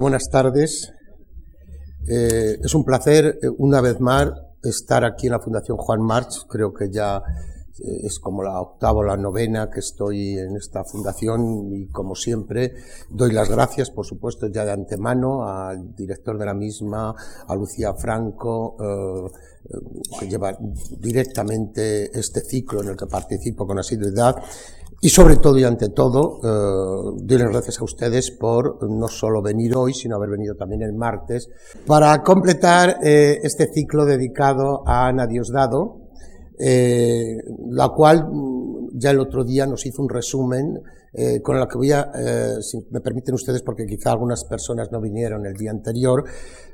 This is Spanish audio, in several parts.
Buenas tardes. Eh, es un placer, eh, una vez más, estar aquí en la Fundación Juan March. Creo que ya eh, es como la octava o la novena que estoy en esta fundación y, como siempre, doy las gracias, por supuesto, ya de antemano al director de la misma, a Lucía Franco, que lleva directamente este ciclo en el que participo con asiduidad y sobre todo y ante todo, eh, doy las gracias a ustedes por no solo venir hoy, sino haber venido también el martes, para completar eh, este ciclo dedicado a Ana Diosdado, eh, la cual mm, ya el otro día nos hizo un resumen eh, con la que voy a, eh, si me permiten ustedes, porque quizá algunas personas no vinieron el día anterior,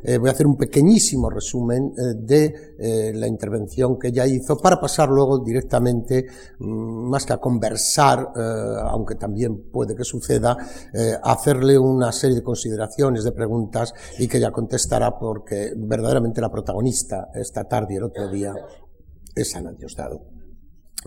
eh, voy a hacer un pequeñísimo resumen de la intervención que ella hizo para pasar luego directamente, mm, más que a conversar, aunque también puede que suceda, a hacerle una serie de consideraciones, de preguntas y que ella contestará porque verdaderamente la protagonista esta tarde y el otro día es Ana Diosdado.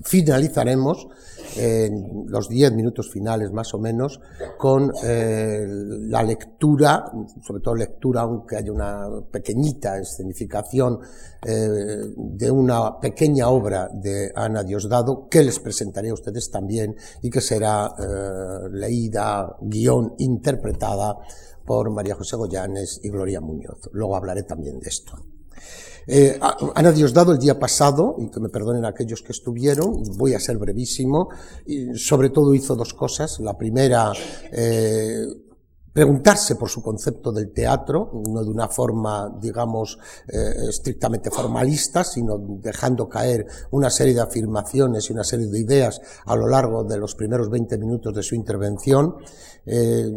Finalizaremos en los diez minutos finales más o menos con eh, la lectura, sobre todo lectura, aunque haya una pequeñita escenificación eh, de una pequeña obra de Ana Diosdado que les presentaré a ustedes también y que será eh, leída, guion, interpretada por María José Goyanes y Gloria Muñoz. Luego hablaré también de esto. Eh, Ana Diosdado el día pasado, y que me perdonen aquellos que estuvieron, voy a ser brevísimo, y sobre todo hizo dos cosas. La primera, eh, preguntarse por su concepto del teatro, no de una forma, digamos, eh, estrictamente formalista, sino dejando caer una serie de afirmaciones y una serie de ideas a lo largo de los primeros 20 minutos de su intervención. Eh,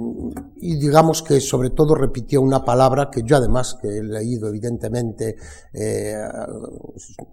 y digamos que sobre todo repitió una palabra que yo además que he leído evidentemente eh,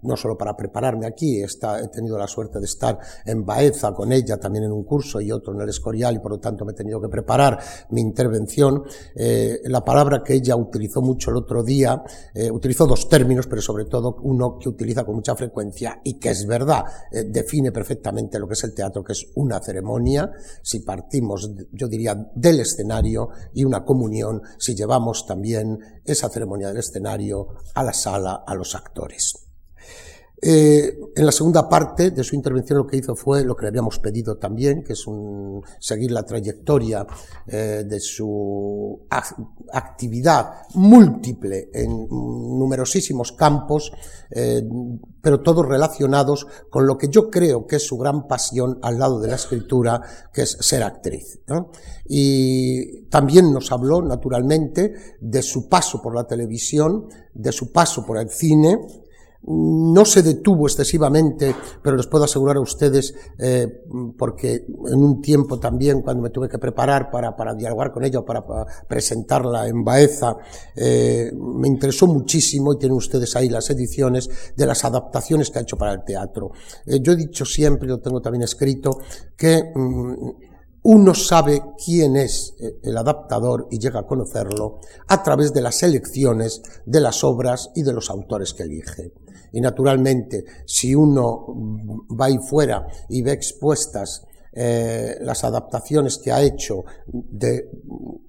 no solo para prepararme aquí, está, he tenido la suerte de estar en Baeza con ella también en un curso y otro en el Escorial y por lo tanto me he tenido que preparar mi intervención. Eh, la palabra que ella utilizó mucho el otro día, eh, utilizó dos términos, pero sobre todo uno que utiliza con mucha frecuencia y que es verdad, eh, define perfectamente lo que es el teatro, que es una ceremonia. Si partimos, yo diría, del escenario y una comunión si llevamos también esa ceremonia del escenario a la sala, a los actores. Eh, en la segunda parte de su intervención lo que hizo fue lo que le habíamos pedido también, que es seguir la trayectoria eh, de su actividad múltiple en numerosísimos campos, eh, pero todos relacionados con lo que yo creo que es su gran pasión al lado de la escritura, que es ser actriz. Y también nos habló, naturalmente, de su paso por la televisión, de su paso por el cine, no se detuvo excesivamente, pero les puedo asegurar a ustedes, eh, porque en un tiempo también, cuando me tuve que preparar para, dialogar con ella, para, para presentarla en Baeza, eh, me interesó muchísimo, y tienen ustedes ahí las ediciones, de las adaptaciones que ha hecho para el teatro. Eh, yo he dicho siempre, lo tengo también escrito, que mm, uno sabe quién es el adaptador y llega a conocerlo a través de las elecciones de las obras y de los autores que elige. Y naturalmente, si uno va ahí fuera y ve expuestas eh, las adaptaciones que ha hecho de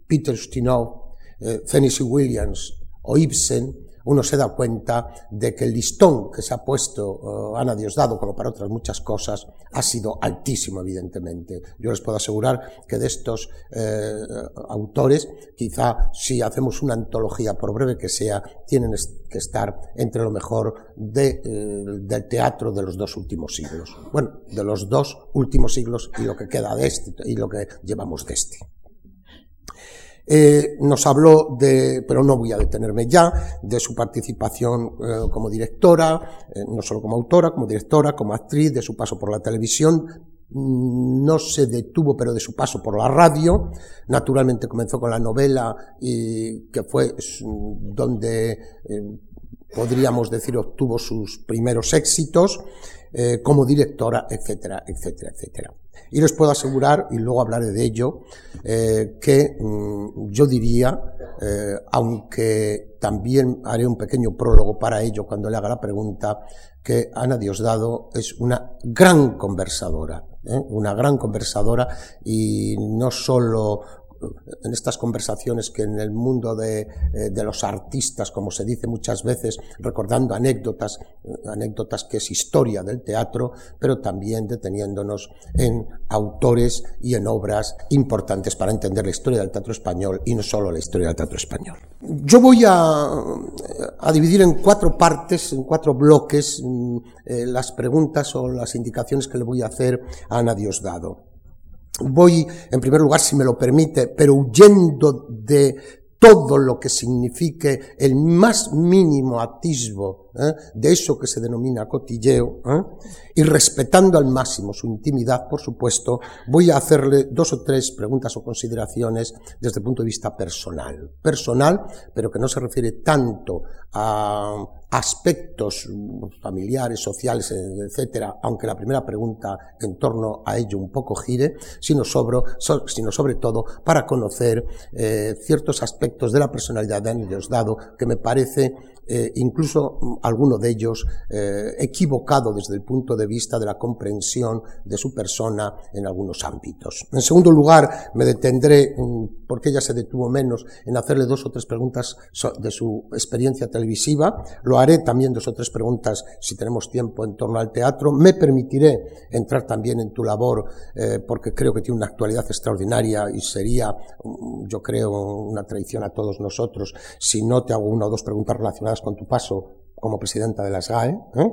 Peter Ustinov, eh, Tennessee Williams o Ibsen, uno se da cuenta de que el listón que se ha puesto uh, Ana Diosdado, como para otras muchas cosas, ha sido altísimo, evidentemente. Yo les puedo asegurar que de estos eh, autores, quizá si hacemos una antología, por breve que sea, tienen que estar entre lo mejor eh, del teatro de los dos últimos siglos. Bueno, de los dos últimos siglos y lo que queda de este y lo que llevamos de este. Eh, nos habló de, pero no voy a detenerme ya, de su participación eh, como directora, eh, no solo como autora, como directora, como actriz, de su paso por la televisión, no se detuvo, pero de su paso por la radio. Naturalmente comenzó con la novela que fue donde podríamos decir obtuvo sus primeros éxitos eh, como directora, etcétera, etcétera, etcétera. Y les puedo asegurar, y luego hablaré de ello, eh, que mmm, yo diría, eh, aunque también haré un pequeño prólogo para ello cuando le haga la pregunta, que Ana Diosdado es una gran conversadora, ¿eh? una gran conversadora y no solo en estas conversaciones que en el mundo de, eh, de, los artistas, como se dice muchas veces, recordando anécdotas, anécdotas que es historia del teatro, pero también deteniéndonos en autores y en obras importantes para entender la historia del teatro español y no solo la historia del teatro español. Yo voy a, a dividir en cuatro partes, en cuatro bloques, mm, eh, las preguntas o las indicaciones que le voy a hacer a Ana Diosdado. Voy, en primer lugar, si me lo permite, pero huyendo de todo lo que signifique el más mínimo atisbo ¿eh? de eso que se denomina cotilleo, ¿eh? y respetando al máximo su intimidad, por supuesto, voy a hacerle dos o tres preguntas o consideraciones desde el punto de vista personal. Personal, pero que no se refiere tanto a aspectos familiares, sociales, etcétera, aunque la primera pregunta en torno a ello un poco gire, sino sobre, sino sobre todo para conocer eh, ciertos aspectos de la personalidad de Diosdado que me parece eh, incluso mm, alguno de ellos eh, equivocado desde el punto de vista de la comprensión de su persona en algunos ámbitos. En segundo lugar, me detendré, mm, porque ella se detuvo menos, en hacerle dos o tres preguntas de su experiencia televisiva. Lo haré también dos o tres preguntas, si tenemos tiempo, en torno al teatro. Me permitiré entrar también en tu labor, eh, porque creo que tiene una actualidad extraordinaria y sería, mm, yo creo, una traición a todos nosotros si no te hago una o dos preguntas relacionadas con tu paso como presidenta de las GAE, ¿eh?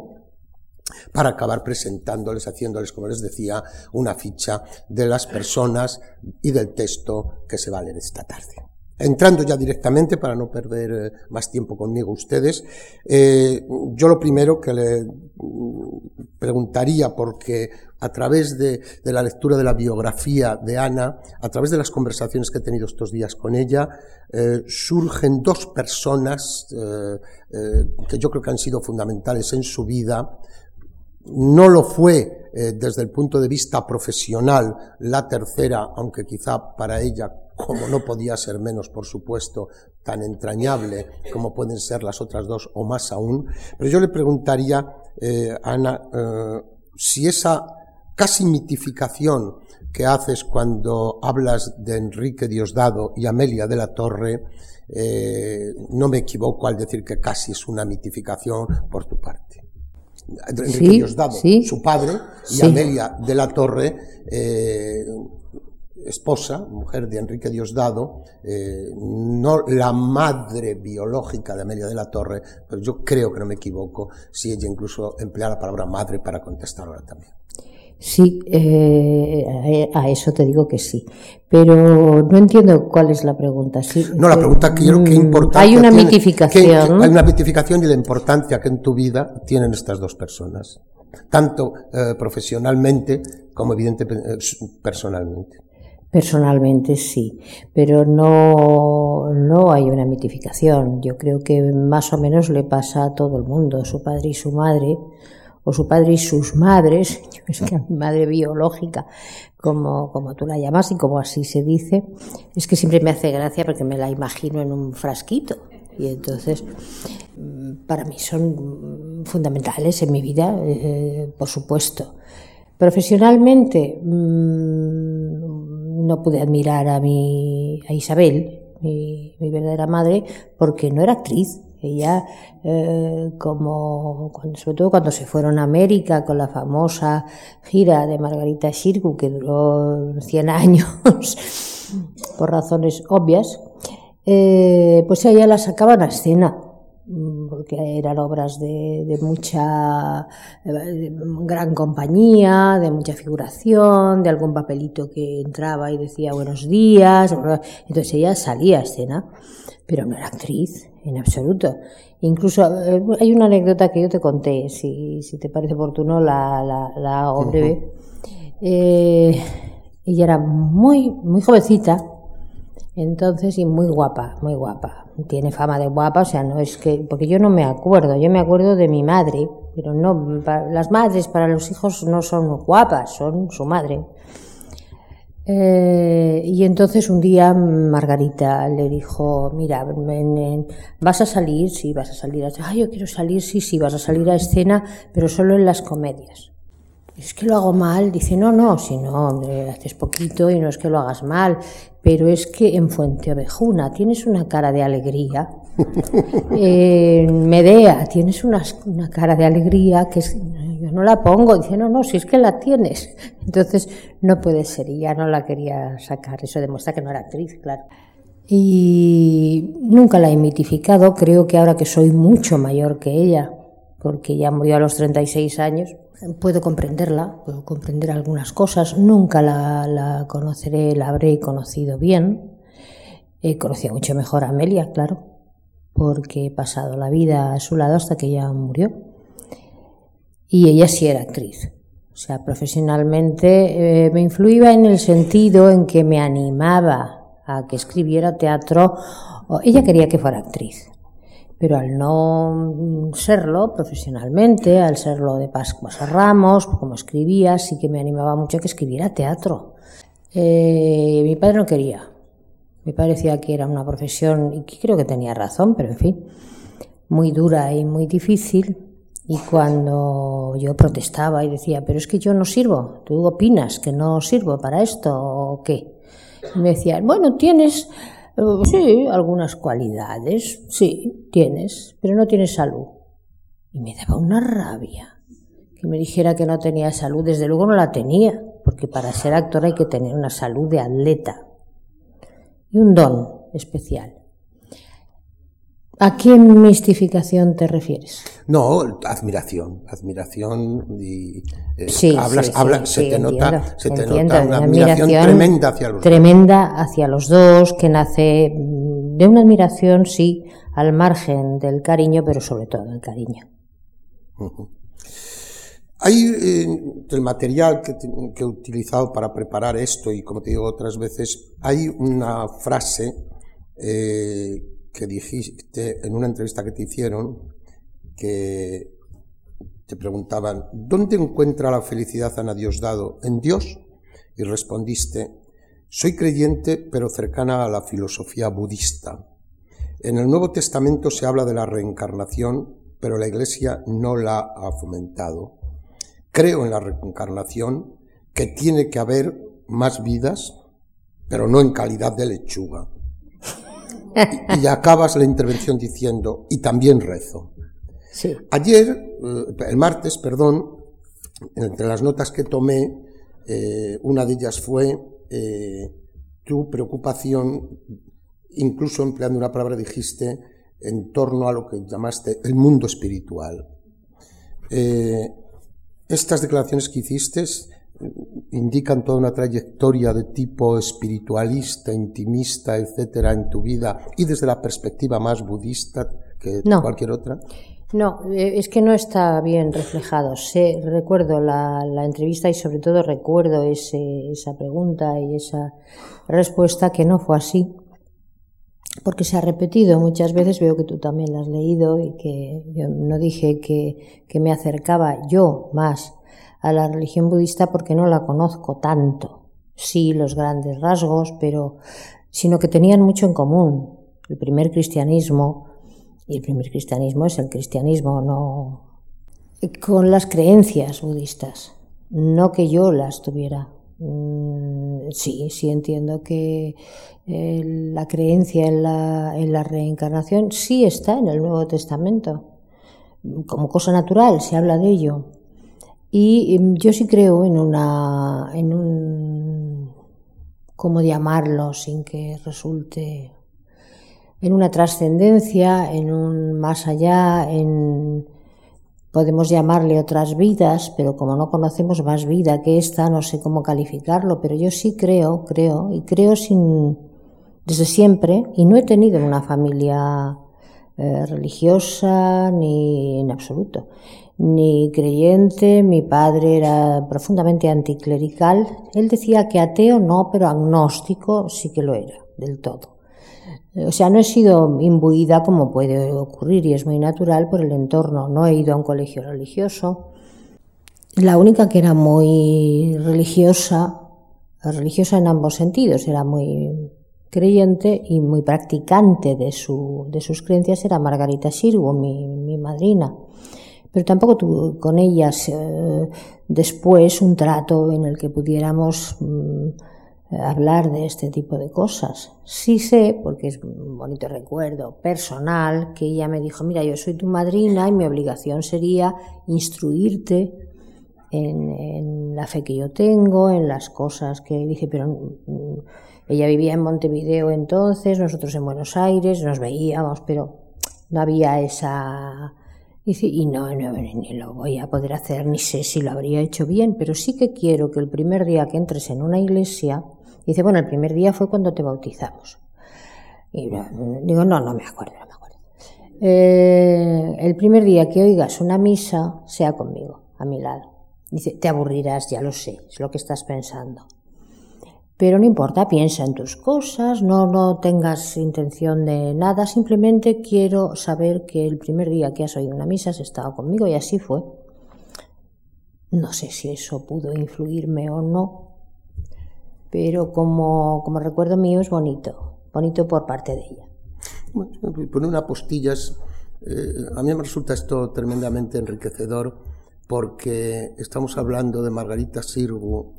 para acabar presentándoles, haciéndoles, como les decía, una ficha de las personas y del texto que se va a leer esta tarde. Entrando ya directamente, para no perder eh, más tiempo conmigo ustedes, eh, yo lo primero que le mm, preguntaría, porque a través de, la lectura de la biografía de Ana, a través de las conversaciones que he tenido estos días con ella, eh, surgen dos personas que yo creo que han sido fundamentales en su vida. No lo fue desde el punto de vista profesional la tercera, aunque quizá para ella como no podía ser menos, por supuesto, tan entrañable como pueden ser las otras dos o más aún, pero yo le preguntaría, eh, Ana, eh, si esa casi mitificación que haces cuando hablas de Enrique Diosdado y Amelia de la Torre, eh, no me equivoco al decir que casi es una mitificación por tu parte. Enrique Diosdado, su padre, y Amelia de la Torre, esposa, mujer de Enrique Diosdado, eh, no la madre biológica de Amelia de la Torre, pero yo creo que no me equivoco si ella incluso emplea la palabra madre para contestar ahora también. Sí, eh, a eso te digo que sí, pero no entiendo cuál es la pregunta. no, la pregunta que qué mm, Hay una mitificación. hay una mitificación y la importancia que en tu vida tienen estas dos personas, tanto eh, profesionalmente como evidentemente personalmente. Personalmente sí, pero no, no hay una mitificación. Yo creo que más o menos le pasa a todo el mundo, su padre y su madre, o su padre y sus madres, es que a mi madre biológica, como, como tú la llamas y como así se dice, es que siempre me hace gracia porque me la imagino en un frasquito. Y entonces, para mí son fundamentales en mi vida, eh, por supuesto. Profesionalmente, mmm, no pude admirar a mi a Isabel, mi, verdadera madre, porque no era actriz. Ella, eh, como sobre todo cuando se fueron a América con la famosa gira de Margarita Shirgu, que duró 100 años por razones obvias, eh, pues ella la sacaban a escena porque eran obras de, mucha gran compañía, de mucha figuración, de algún papelito que entraba y decía buenos días. Entonces ella salía a escena, pero no era actriz en absoluto. Incluso eh, hay una anécdota que yo te conté, si, si te parece oportuno, la, la, la breve. Eh, ella era muy, muy jovencita, entonces, y muy guapa, muy guapa. Tiene fama de guapa, o sea, no es que, porque yo no me acuerdo, yo me acuerdo de mi madre, pero no, las madres para los hijos no son guapas, son su madre. Eh, y entonces un día Margarita le dijo, mira, vas a salir, sí, vas a salir a, ah, yo quiero salir, sí, sí, vas a salir a escena, pero solo en las comedias. Es que lo hago mal. Dice, no, no, si no, hombre, haces poquito y no es que lo hagas mal, pero es que en Fuente Ovejuna tienes una cara de alegría. en Medea tienes una, una cara de alegría que es, yo no la pongo. Dice, no, no, si es que la tienes. Entonces, no puede ser. Y ya no la quería sacar. Eso demuestra que no era actriz, claro. Y nunca la he mitificado. Creo que ahora que soy mucho mayor que ella, porque ya murió a los 36 años, puedo comprenderla, puedo comprender algunas cosas. Nunca la, conoceré, la habré conocido bien. He conocido mucho mejor a Amelia, claro, porque he pasado la vida a su lado hasta que ella murió. Y ella sí era actriz. O sea, profesionalmente eh, me influía en el sentido en que me animaba a que escribiera teatro. Ella quería que fuera actriz, pero al no serlo profesionalmente, al serlo de Pascuas a Ramos, como escribía, sí que me animaba mucho a que escribiera teatro. Eh, mi padre no quería. Me parecía que era una profesión, y creo que tenía razón, pero en fin, muy dura y muy difícil y cuando yo protestaba y decía, pero es que yo no sirvo, ¿tú opinas que no sirvo para esto o qué? Y me decían, bueno, tienes, sí, algunas cualidades, sí, tienes, pero no tienes salud. Y me daba una rabia que me dijera que no tenía salud. Desde luego no la tenía, porque para ser actor hay que tener una salud de atleta y un don especial. ¿A qué mistificación te refieres? No, admiración, admiración y eh, sí, hablas, sí, hablas, sí, se te entiendo, nota, se te entiendo, nota una admiración, admiración tremenda hacia los tremenda hacia los dos, que nace mm, de una admiración, sí, al margen del cariño, pero sobre todo del cariño. Hay eh, el material que, te- que he utilizado para preparar esto y como te digo otras veces, hay una frase eh, que dijiste en una entrevista que te hicieron que te preguntaban, ¿dónde encuentra la felicidad Ana Diosdado? ¿En Dios? Y respondiste, soy creyente pero cercana a la filosofía budista. En el Nuevo Testamento se habla de la reencarnación, pero la Iglesia no la ha fomentado. Creo en la reencarnación, que tiene que haber más vidas, pero no en calidad de lechuga. Y, y acabas la intervención diciendo, y también rezo. Sí. Ayer, eh, el martes, perdón, entre las notas que tomé, eh, una de ellas fue eh, tu preocupación, incluso empleando una palabra dijiste, en torno a lo que llamaste el mundo espiritual. Eh, estas declaraciones que hiciste indican toda una trayectoria de tipo espiritualista, intimista, etcétera, en tu vida y desde la perspectiva más budista que No. cualquier otra. No, eh, es que no está bien reflejado. Sé, recuerdo la, la entrevista y sobre todo recuerdo ese, esa pregunta y esa respuesta que no fue así. Porque se ha repetido muchas veces, veo que tú también la has leído y que yo no dije que, que me acercaba yo más a la religión budista porque no la conozco tanto. Sí, los grandes rasgos, pero sino que tenían mucho en común. El primer cristianismo, y el primer cristianismo es el cristianismo, no con las creencias budistas, no que yo las tuviera. Mm, Sí, sí entiendo que eh, la creencia en la, en la reencarnación sí está en el Nuevo Testamento. Como cosa natural se habla de ello. Y em, yo sí creo en una, en un, ¿cómo llamarlo sin que resulte en una trascendencia, en un más allá, en podemos llamarle otras vidas, pero como no conocemos más vida que esta, no sé cómo calificarlo, pero yo sí creo, creo, y creo sin desde siempre, y no he tenido una familia eh, religiosa ni en absoluto, ni creyente, mi padre era profundamente anticlerical, él decía que ateo no, pero agnóstico sí que lo era, del todo. O sea, no he sido imbuida como puede ocurrir y es muy natural por el entorno. No he ido a un colegio religioso. La única que era muy religiosa, religiosa en ambos sentidos, era muy creyente y muy practicante de, su, de sus creencias, era Margarita Sirgo, mi, mi madrina. Pero tampoco tuve con ellas eh, después un trato en el que pudiéramos mm, hablar de este tipo de cosas. Sí sé, porque es un bonito recuerdo personal, que ella me dijo, mira, yo soy tu madrina y mi obligación sería instruirte en, la fe que yo tengo, en las cosas que dije, pero mm, ella vivía en Montevideo entonces, nosotros en Buenos Aires, nos veíamos, pero no había esa... Y no, no, ni lo voy a poder hacer, ni sé si lo habría hecho bien, pero sí que quiero que el primer día que entres en una iglesia, dice, bueno, el primer día fue cuando te bautizamos. Y digo, no, no me acuerdo, no me acuerdo. Eh, el primer día que oigas una misa, sea conmigo, a mi lado. Dice, te aburrirás, ya lo sé, es lo que estás pensando. Pero no importa, piensa en tus cosas, no, no tengas intención de nada, simplemente quiero saber que el primer día que has oído una misa has estado conmigo y así fue. No sé si eso pudo influirme o no, pero como, como recuerdo mío es bonito, bonito por parte de ella. Bueno, poner una postilla eh, a mí me resulta esto tremendamente enriquecedor porque estamos hablando de Margarita Sirgu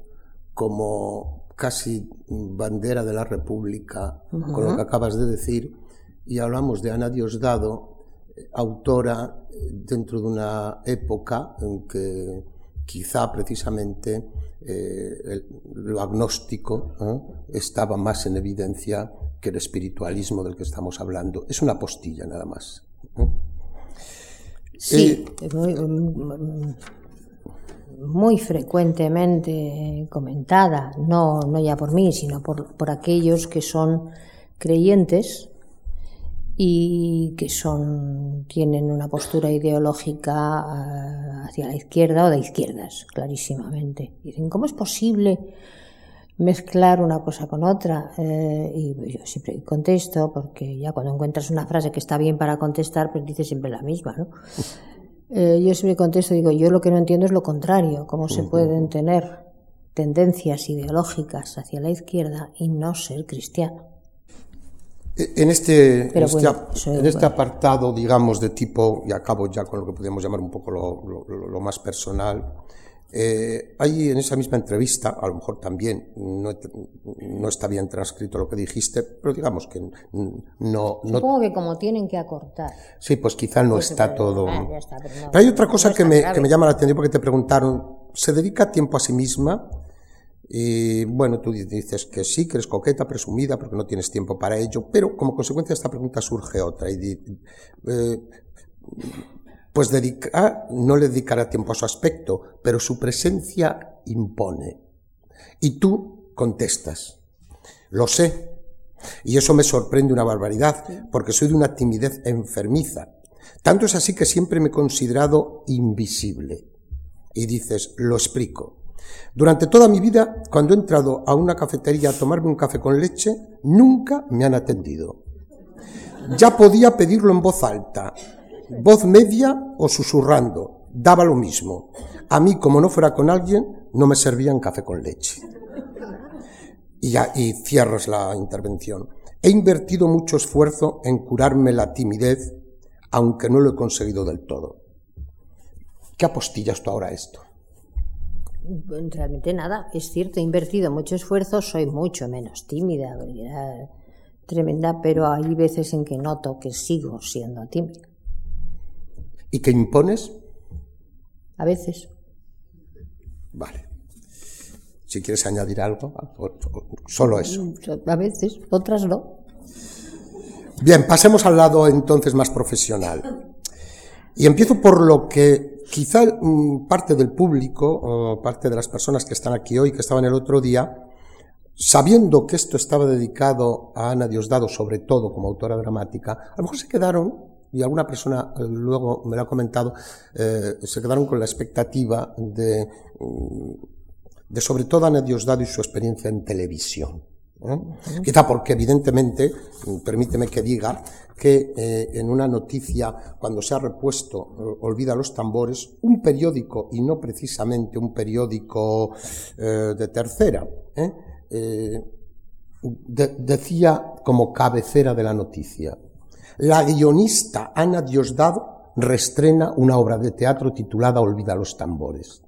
como casi bandera de la República, con lo que acabas de decir, y hablamos de Ana Diosdado, autora dentro de una época en que quizá precisamente eh, lo agnóstico estaba más en evidencia que el espiritualismo del que estamos hablando. Es una postilla nada más. Sí, eh, muy frecuentemente comentada, no, no ya por mí, sino por, por aquellos que son creyentes y que son, tienen una postura ideológica eh, hacia la izquierda o de izquierdas, clarísimamente. Dicen, ¿cómo es posible mezclar una cosa con otra? Eh, y yo siempre contesto, porque ya cuando encuentras una frase que está bien para contestar, pues dices siempre la misma, ¿no? Eh, yo siempre contesto, digo, yo lo que no entiendo es lo contrario, cómo se pueden tener tendencias ideológicas hacia la izquierda y no ser cristiano. E, en este, en, este, este apartado, digamos, de tipo, y acabo ya con lo que podríamos llamar un poco lo más personal, eh, hay en esa misma entrevista, a lo mejor también no, no, está bien transcrito lo que dijiste, pero digamos que no... Supongo que como tienen que acortar. Sí, pues quizá no pues está todo... Ah, pero, hay otra cosa que, me, que, me, llama la atención porque te preguntaron, ¿se dedica tiempo a sí misma? Y bueno, tú dices que sí, que eres coqueta, presumida, porque no tienes tiempo para ello, pero como consecuencia de esta pregunta surge otra. Y, eh, pues no le dedicará tiempo a su aspecto, pero su presencia impone. Y tú contestas, lo sé, y eso me sorprende una barbaridad, porque soy de una timidez enfermiza. Tanto es así que siempre me he considerado invisible. Y dices, lo explico. Durante toda mi vida, cuando he entrado a una cafetería a tomarme un café con leche, nunca me han atendido. Ya podía pedirlo en voz alta, voz media o susurrando, daba lo mismo. A mí, como no fuera con alguien, no me servían café con leche. Y, ya, y cierras la intervención. He invertido mucho esfuerzo en curarme la timidez, aunque no lo he conseguido del todo. ¿Qué apostillas tú ahora esto? Realmente nada, es cierto, he invertido mucho esfuerzo, soy mucho menos tímida, tremenda, pero hay veces en que noto que sigo siendo tímida. ¿Y que impones? A veces. Vale. Si quieres añadir algo, solo eso. Mm, a veces, otras no. Bien, pasemos al lado entonces más profesional. Y empiezo por lo que quizá mm, parte del público, o parte de las personas que están aquí hoy, que estaban el otro día, sabiendo que esto estaba dedicado a Ana Diosdado, sobre todo como autora dramática, a lo mejor se quedaron y alguna persona eh, luego me lo ha comentado, eh, se quedaron con la expectativa de, mm, de sobre todo Ana Diosdado y su experiencia en televisión. ¿eh? Quizá porque evidentemente, mm, permíteme que diga, que en una noticia, cuando se ha repuesto Olvida los tambores, un periódico, y no precisamente un periódico de tercera, decía como cabecera de la noticia, la guionista Ana Diosdado restrena una obra de teatro titulada Olvida los tambores.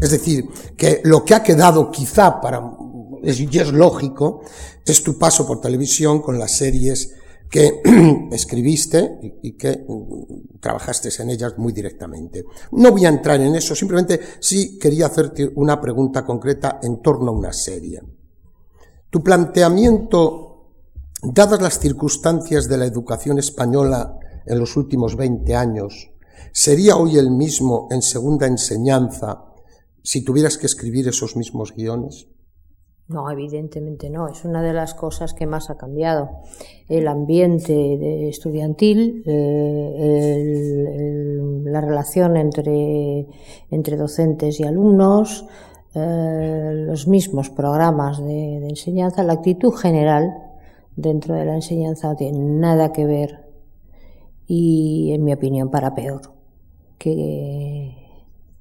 Es decir, que lo que ha quedado quizá para, y es lógico, es tu paso por televisión con las series que escribiste y que mm, trabajaste en ellas muy directamente. No voy a entrar en eso, simplemente sí quería hacerte una pregunta concreta en torno a una serie. Tu planteamiento, dadas las circunstancias de la educación española en los últimos 20 años, ¿sería hoy el mismo en segunda enseñanza si tuvieras que escribir esos mismos guiones? No, evidentemente no. Es una de las cosas que más ha cambiado. El ambiente estudiantil, eh, la relación entre, docentes y alumnos, eh, los mismos programas de, enseñanza, la actitud general dentro de la enseñanza tiene nada que ver y, en mi opinión, para peor que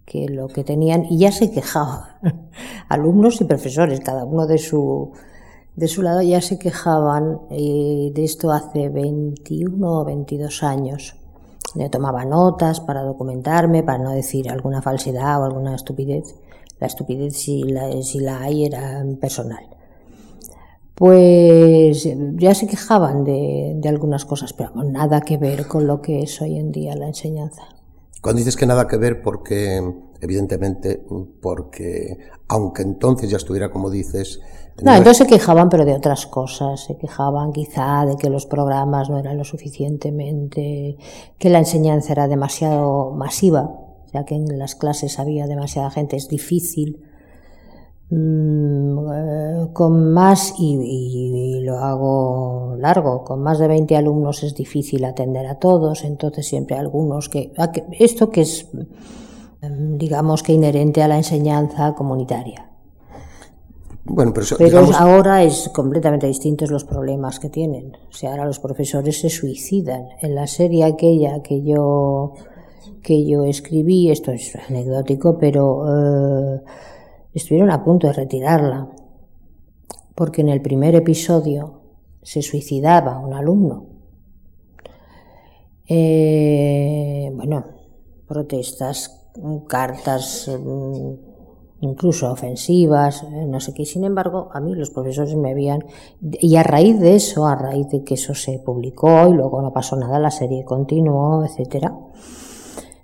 que lo que tenían, y ya se quejaban, alumnos y profesores, cada uno de su, de su lado ya se quejaban eh, de esto hace 21 o 22 años. Yo tomaba notas para documentarme, para no decir alguna falsedad o alguna estupidez. La estupidez, si la, si la hay, era personal. Pues ya se quejaban de, de algunas cosas, pero nada que ver con lo que es hoy en día la enseñanza. Cuando dices que nada que ver, porque, evidentemente, porque, aunque entonces ya estuviera como dices. No, entonces se quejaban, pero de otras cosas. Se quejaban quizá de que los programas no eran lo suficientemente, que la enseñanza era demasiado masiva, ya que en las clases había demasiada gente, es difícil con más, y, lo hago largo, con más de 20 alumnos es difícil atender a todos, entonces siempre algunos que, esto que es, mm, digamos que inherente a la enseñanza comunitaria. Bueno, pero, ahora es completamente distintos los problemas que tienen. O sea, ahora los profesores se suicidan. En la serie aquella que yo que yo escribí, esto es anecdótico, pero eh, estuvieron a punto de retirarla, porque en el primer episodio se suicidaba un alumno. Eh, bueno, protestas, cartas, mm, incluso ofensivas, eh, no sé qué. Sin embargo, a mí los profesores me habían... Y a raíz de eso, a raíz de que eso se publicó y luego no pasó nada, la serie continuó, etcétera,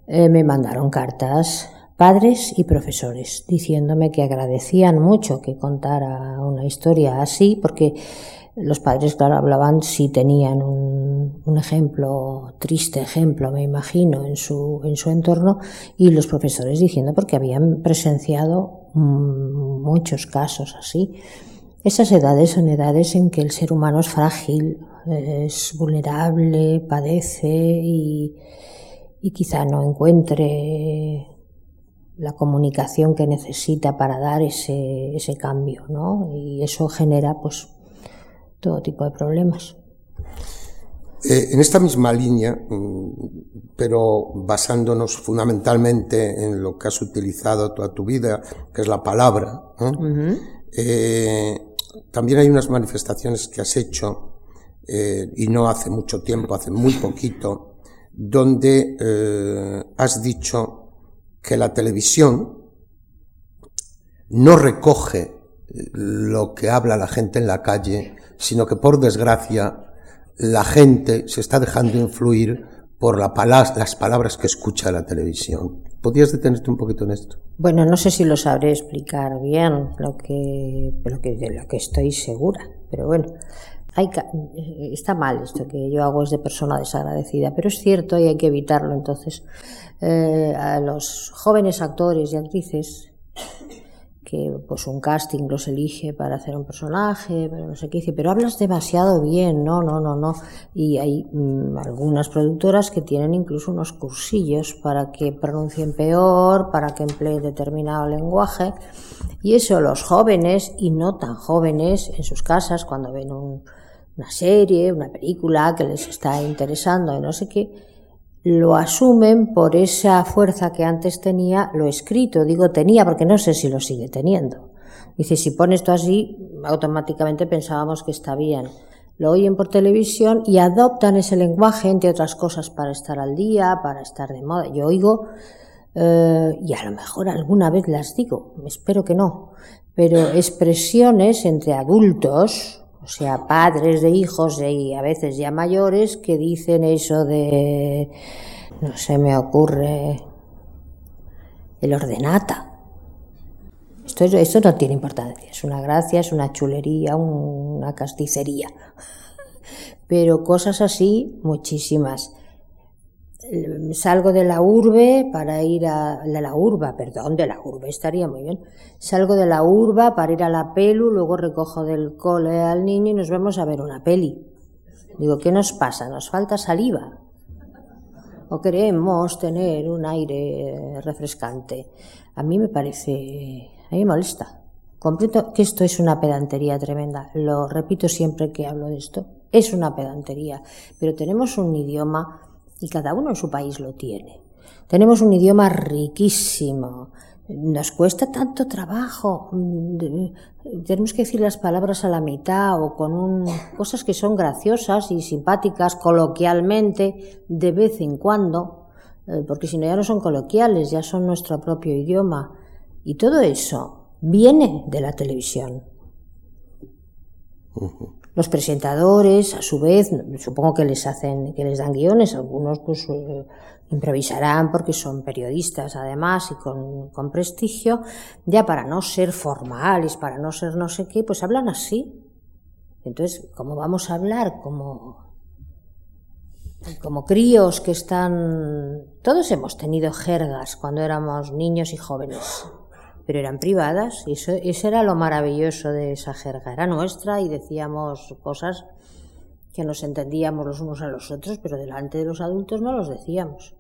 eh, me mandaron cartas padres y profesores, diciéndome que agradecían mucho que contara una historia así, porque los padres, claro, hablaban si tenían un, un, ejemplo, triste ejemplo, me imagino, en su, en su entorno, y los profesores diciendo porque habían presenciado mm, muchos casos así. Esas edades son edades en que el ser humano es frágil, es vulnerable, padece y, y quizá no encuentre la comunicación que necesita para dar ese, ese cambio, ¿no? Y eso genera, pues, todo tipo de problemas. Eh, en esta misma línea, mm, pero basándonos fundamentalmente en lo que has utilizado toda tu vida, que es la palabra, eh, también hay unas manifestaciones que has hecho, eh, y no hace mucho tiempo, hace muy poquito, donde has dicho que la televisión no recoge lo que habla la gente en la calle, sino que por desgracia la gente se está dejando influir por la las palabras que escucha la televisión. ¿Podrías detenerte un poquito en esto? Bueno, no sé si lo sabré explicar bien, lo que, de lo que estoy segura, pero bueno, hay, está mal esto que yo hago es de persona desagradecida, pero es cierto y hay que evitarlo entonces. Eh, a los jóvenes actores y actrices que pues un casting los elige para hacer un personaje, pero no sé qué dice, pero hablas demasiado bien, no, no, no, no. Y hay mm, algunas productoras que tienen incluso unos cursillos para que pronuncien peor, para que empleen determinado lenguaje. Y eso los jóvenes y no tan jóvenes en sus casas, cuando ven una serie, una película que les está interesando y no sé qué, lo asumen por esa fuerza que antes tenía lo escrito. Digo tenía porque no sé si lo sigue teniendo. Dice, si pones esto así, automáticamente pensábamos que está bien. lo oyen por televisión y adoptan ese lenguaje, entre otras cosas, para estar al día, para estar de moda. Yo oigo, eh, y a lo mejor alguna vez las digo, espero que no, pero expresiones entre adultos, o sea, padres de hijos y a veces ya mayores, que dicen eso de, no se me ocurre, el ordenata. Esto, esto no tiene importancia, es una gracia, es una chulería, una casticería. Pero cosas así, muchísimas. Salgo de la urbe para ir a de la urba, perdón, de la urbe estaría muy bien. Salgo de la urba para ir a la pelu, luego recojo del cole al niño y nos vemos a ver una peli. Digo, ¿qué nos pasa? ¿Nos falta saliva? ¿O queremos tener un aire refrescante? A mí me parece a mí me molesta. Comprendo que esto es una pedantería tremenda. Lo repito siempre que hablo de esto. Es una pedantería. Pero tenemos un idioma y cada uno en su país lo tiene. Tenemos un idioma riquísimo. Nos cuesta tanto trabajo. Tenemos que decir las palabras a la mitad o con cosas que son graciosas y simpáticas coloquialmente de vez en cuando, eh, porque si no ya no son coloquiales, ya son nuestro propio idioma. Y todo eso viene de la televisión. Los presentadores, a su vez, supongo que les hacen, que les dan guiones, algunos pues eh, improvisarán porque son periodistas además y con, con, prestigio, ya para no ser formales, para no ser no sé qué, pues hablan así. Entonces, ¿cómo vamos a hablar? Como, como críos que están... Todos hemos tenido jergas cuando éramos niños y jóvenes pero eran privadas y eso, era lo maravilloso de esa jerga. Era nuestra y decíamos cosas que nos entendíamos los unos a los otros, pero delante de los adultos no los decíamos.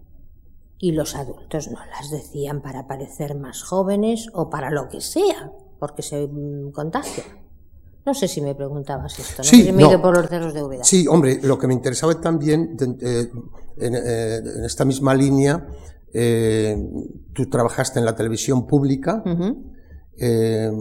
Y los adultos no las decían para parecer más jóvenes o para lo que sea, porque se mm, contagian. No sé si me preguntabas esto, ¿no? Sí, me he ido por los cerros de Úbeda. Sí, hombre, lo que me interesaba también eh, eh, en, esta misma línea eh, tú trabajaste en la televisión pública. Eh,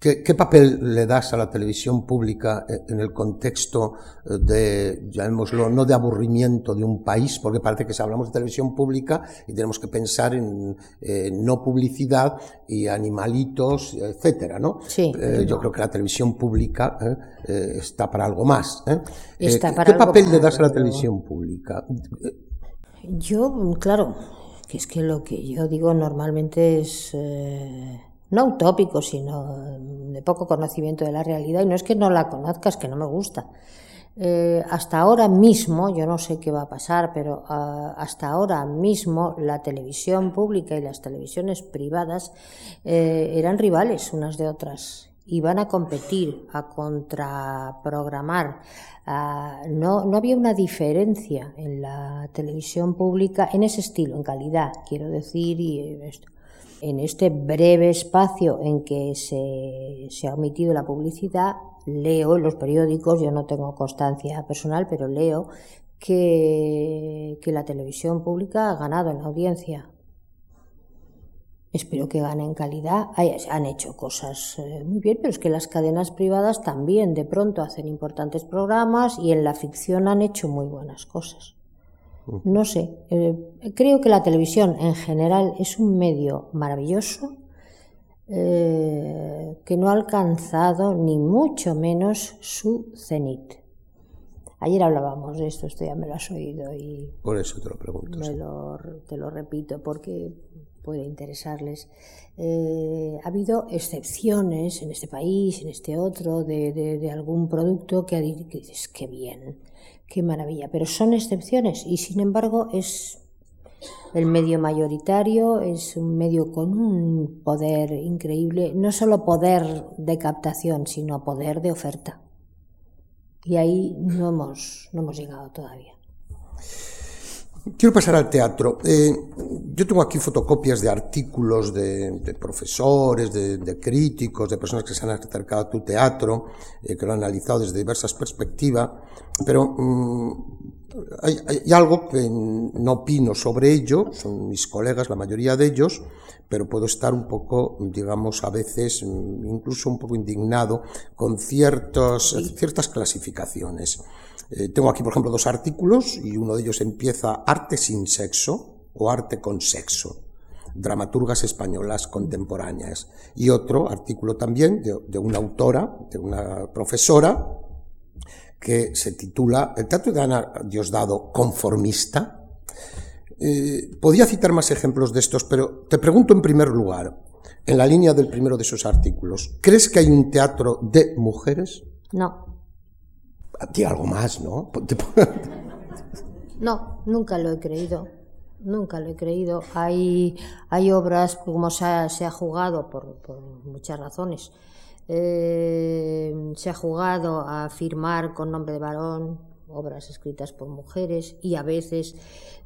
¿qué, papel le das a la televisión pública en el contexto de, llamémoslo, no de aburrimiento de un país? Porque parece que si hablamos de televisión pública y tenemos que pensar en no publicidad y animalitos, etcétera, ¿no? Sí, yo creo que la televisión pública está para algo más. ¿Qué papel le das a la televisión pública? Yo, claro, que es que lo que yo digo normalmente es eh, no utópico, sino de poco conocimiento de la realidad. Y no es que no la conozcas, que no me gusta. Eh, hasta ahora mismo, yo no sé qué va a pasar, pero ah, hasta ahora mismo la televisión pública y las televisiones privadas eh, eran rivales unas de otras iban a competir, a contraprogramar. no, no había una diferencia en la televisión pública en ese estilo, en calidad, quiero decir, y En este breve espacio en que se, se ha omitido la publicidad, leo en los periódicos, yo no tengo constancia personal, pero leo que, que la televisión pública ha ganado en la audiencia espero que ganen calidad. Han hecho cosas eh, muy bien, pero es que las cadenas privadas también de pronto hacen importantes programas y en la ficción han hecho muy buenas cosas. No sé, eh, creo que la televisión en general es un medio maravilloso eh, que no ha alcanzado ni mucho menos su cenit. Ayer hablábamos de esto, esto ya me lo has oído y... Por eso te lo pregunto. te lo repito, porque puede interesarles. Eh, ha habido excepciones en este país, en este otro, de, algún producto que, que dices, qué bien, qué maravilla, pero son excepciones y sin embargo es el medio mayoritario, es un medio con un poder increíble, no solo poder de captación, sino poder de oferta. Y ahí no hemos, no hemos llegado todavía. Quiero pasar al teatro. Eh, yo tengo aquí fotocopias de artículos de, profesores, de, críticos, de personas que se han acercado a tu teatro, eh, que lo han analizado desde diversas perspectivas, pero mm, hay, algo que no opino sobre ello, son mis colegas, la mayoría de ellos, pero puedo estar un poco, digamos, a veces incluso un poco indignado con ciertos, ciertas clasificaciones. Eh, tengo aquí, por ejemplo, dos artículos y uno de ellos empieza Arte sin sexo o Arte con sexo dramaturgas españolas contemporáneas. Y otro artículo también de, una autora, de una profesora, que se titula El teatro de Ana Diosdado conformista. Eh, podía citar más ejemplos de estos, pero te pregunto en primer lugar, en la línea del primero de esos artículos, ¿crees que hay un teatro de mujeres? No. A ti algo más, ¿no? no, nunca lo he creído. Nunca lo he creído. Hay, hay obras, como se ha, se ha jugado por, por, muchas razones, eh, se ha jugado a firmar con nombre de varón obras escritas por mujeres y a veces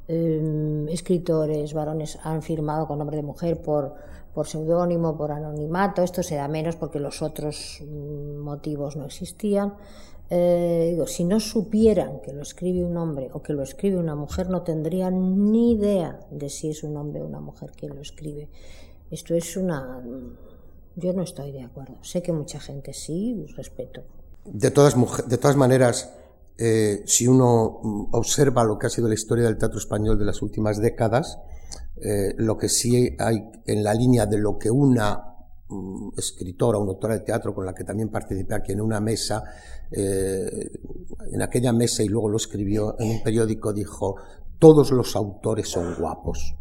eh, escritores varones han firmado con nombre de mujer por, por seudónimo, por anonimato. Esto se da menos porque los otros mm, motivos no existían. Eh, digo, si no supieran que lo escribe un hombre o que lo escribe una mujer, no tendrían ni idea de si es un hombre o una mujer quien lo escribe. Esto es una... Yo no estoy de acuerdo. Sé que mucha gente sí, respeto. De todas, de todas maneras, eh, si uno observa lo que ha sido la historia del teatro español de las últimas décadas, eh, lo que sí hay en la línea de lo que una escritora, una autora de teatro con la que también participé aquí en una mesa, eh, en aquella mesa y luego lo escribió en un periódico, dijo, todos los autores son guapos.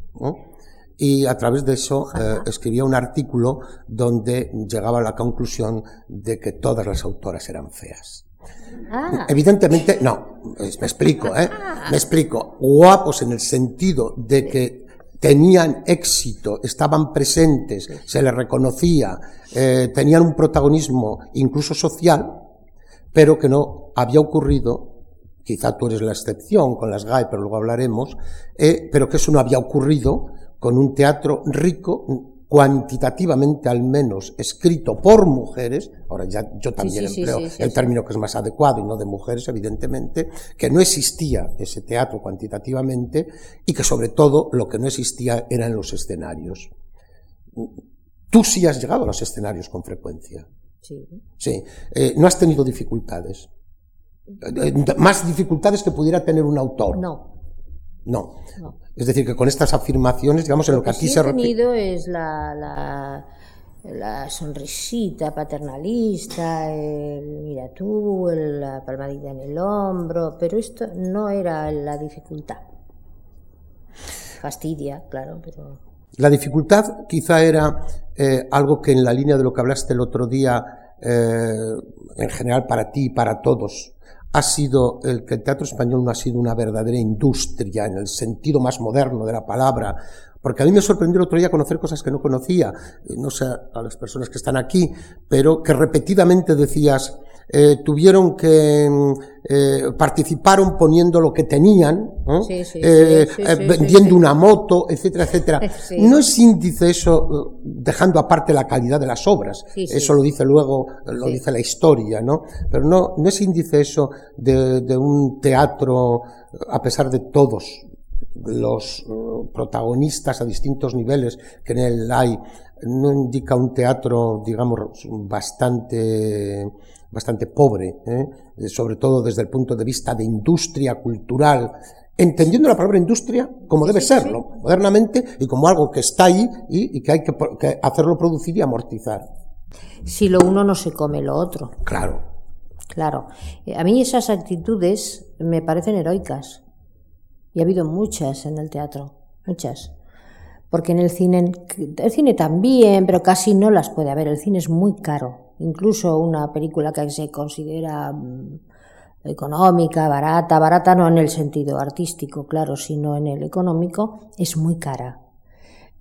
Y a través de eso eh, escribía un artículo donde llegaba a la conclusión de que todas las autoras eran feas. Ah. Evidentemente, no, me explico, ¿eh? Me explico. Guapos en el sentido de que tenían éxito, estaban presentes, se les reconocía, eh, tenían un protagonismo incluso social, pero que no había ocurrido, quizá tú eres la excepción con las GAE, pero luego hablaremos, eh, pero que eso no había ocurrido con un teatro rico, cuantitativamente al menos, escrito por mujeres, ahora ya yo también empleo el término que es más adecuado y no de mujeres, evidentemente, que no existía ese teatro cuantitativamente y que sobre todo lo que no existía eran los escenarios. Tú sí has llegado a los escenarios con frecuencia. Sí. Sí. Eh, ¿No has tenido dificultades? Eh, ¿Más dificultades que pudiera tener un autor? No. No. Es decir, que con estas afirmaciones, digamos, en lo, que, aquí se refiere. es la, la, la, sonrisita paternalista, el mira tú, la palmadita en el hombro, pero esto no era la dificultad. Fastidia, claro, pero. La dificultad quizá era eh, algo que en la línea de lo que hablaste el otro día, eh, en general para ti y para todos, ha sido el el teatro español no ha sido una verdadera industria en el sentido más moderno de la palabra, porque a mí me sorprendió el otro día conocer cosas que no conocía, eh, no sé a las personas que están aquí, pero que repetidamente decías, eh, tuvieron que mm, eh, participaron poniendo lo que tenían, eh, vendiendo una moto, etcétera, etcétera. No es índice eso, dejando aparte la calidad de las obras. eso lo dice luego, lo dice la historia, ¿no? Pero no, no es índice eso de, de un teatro, a pesar de todos los protagonistas a distintos niveles que en él hay, no indica un teatro, digamos, bastante bastante pobre, ¿eh? sobre todo desde el punto de vista de industria cultural, entendiendo la palabra industria como debe serlo, modernamente, y como algo que está ahí y, que hay que, hacerlo producir y amortizar. Si lo uno no se come lo otro. Claro. Claro. Eh, a mí esas actitudes me parecen heroicas. Y ha habido muchas en el teatro, muchas. Porque en el cine, el cine también, pero casi no las puede haber. El cine es muy caro incluso una película que se considera mm, económica, barata, barata no en el sentido artístico, claro, sino en el económico, es muy cara.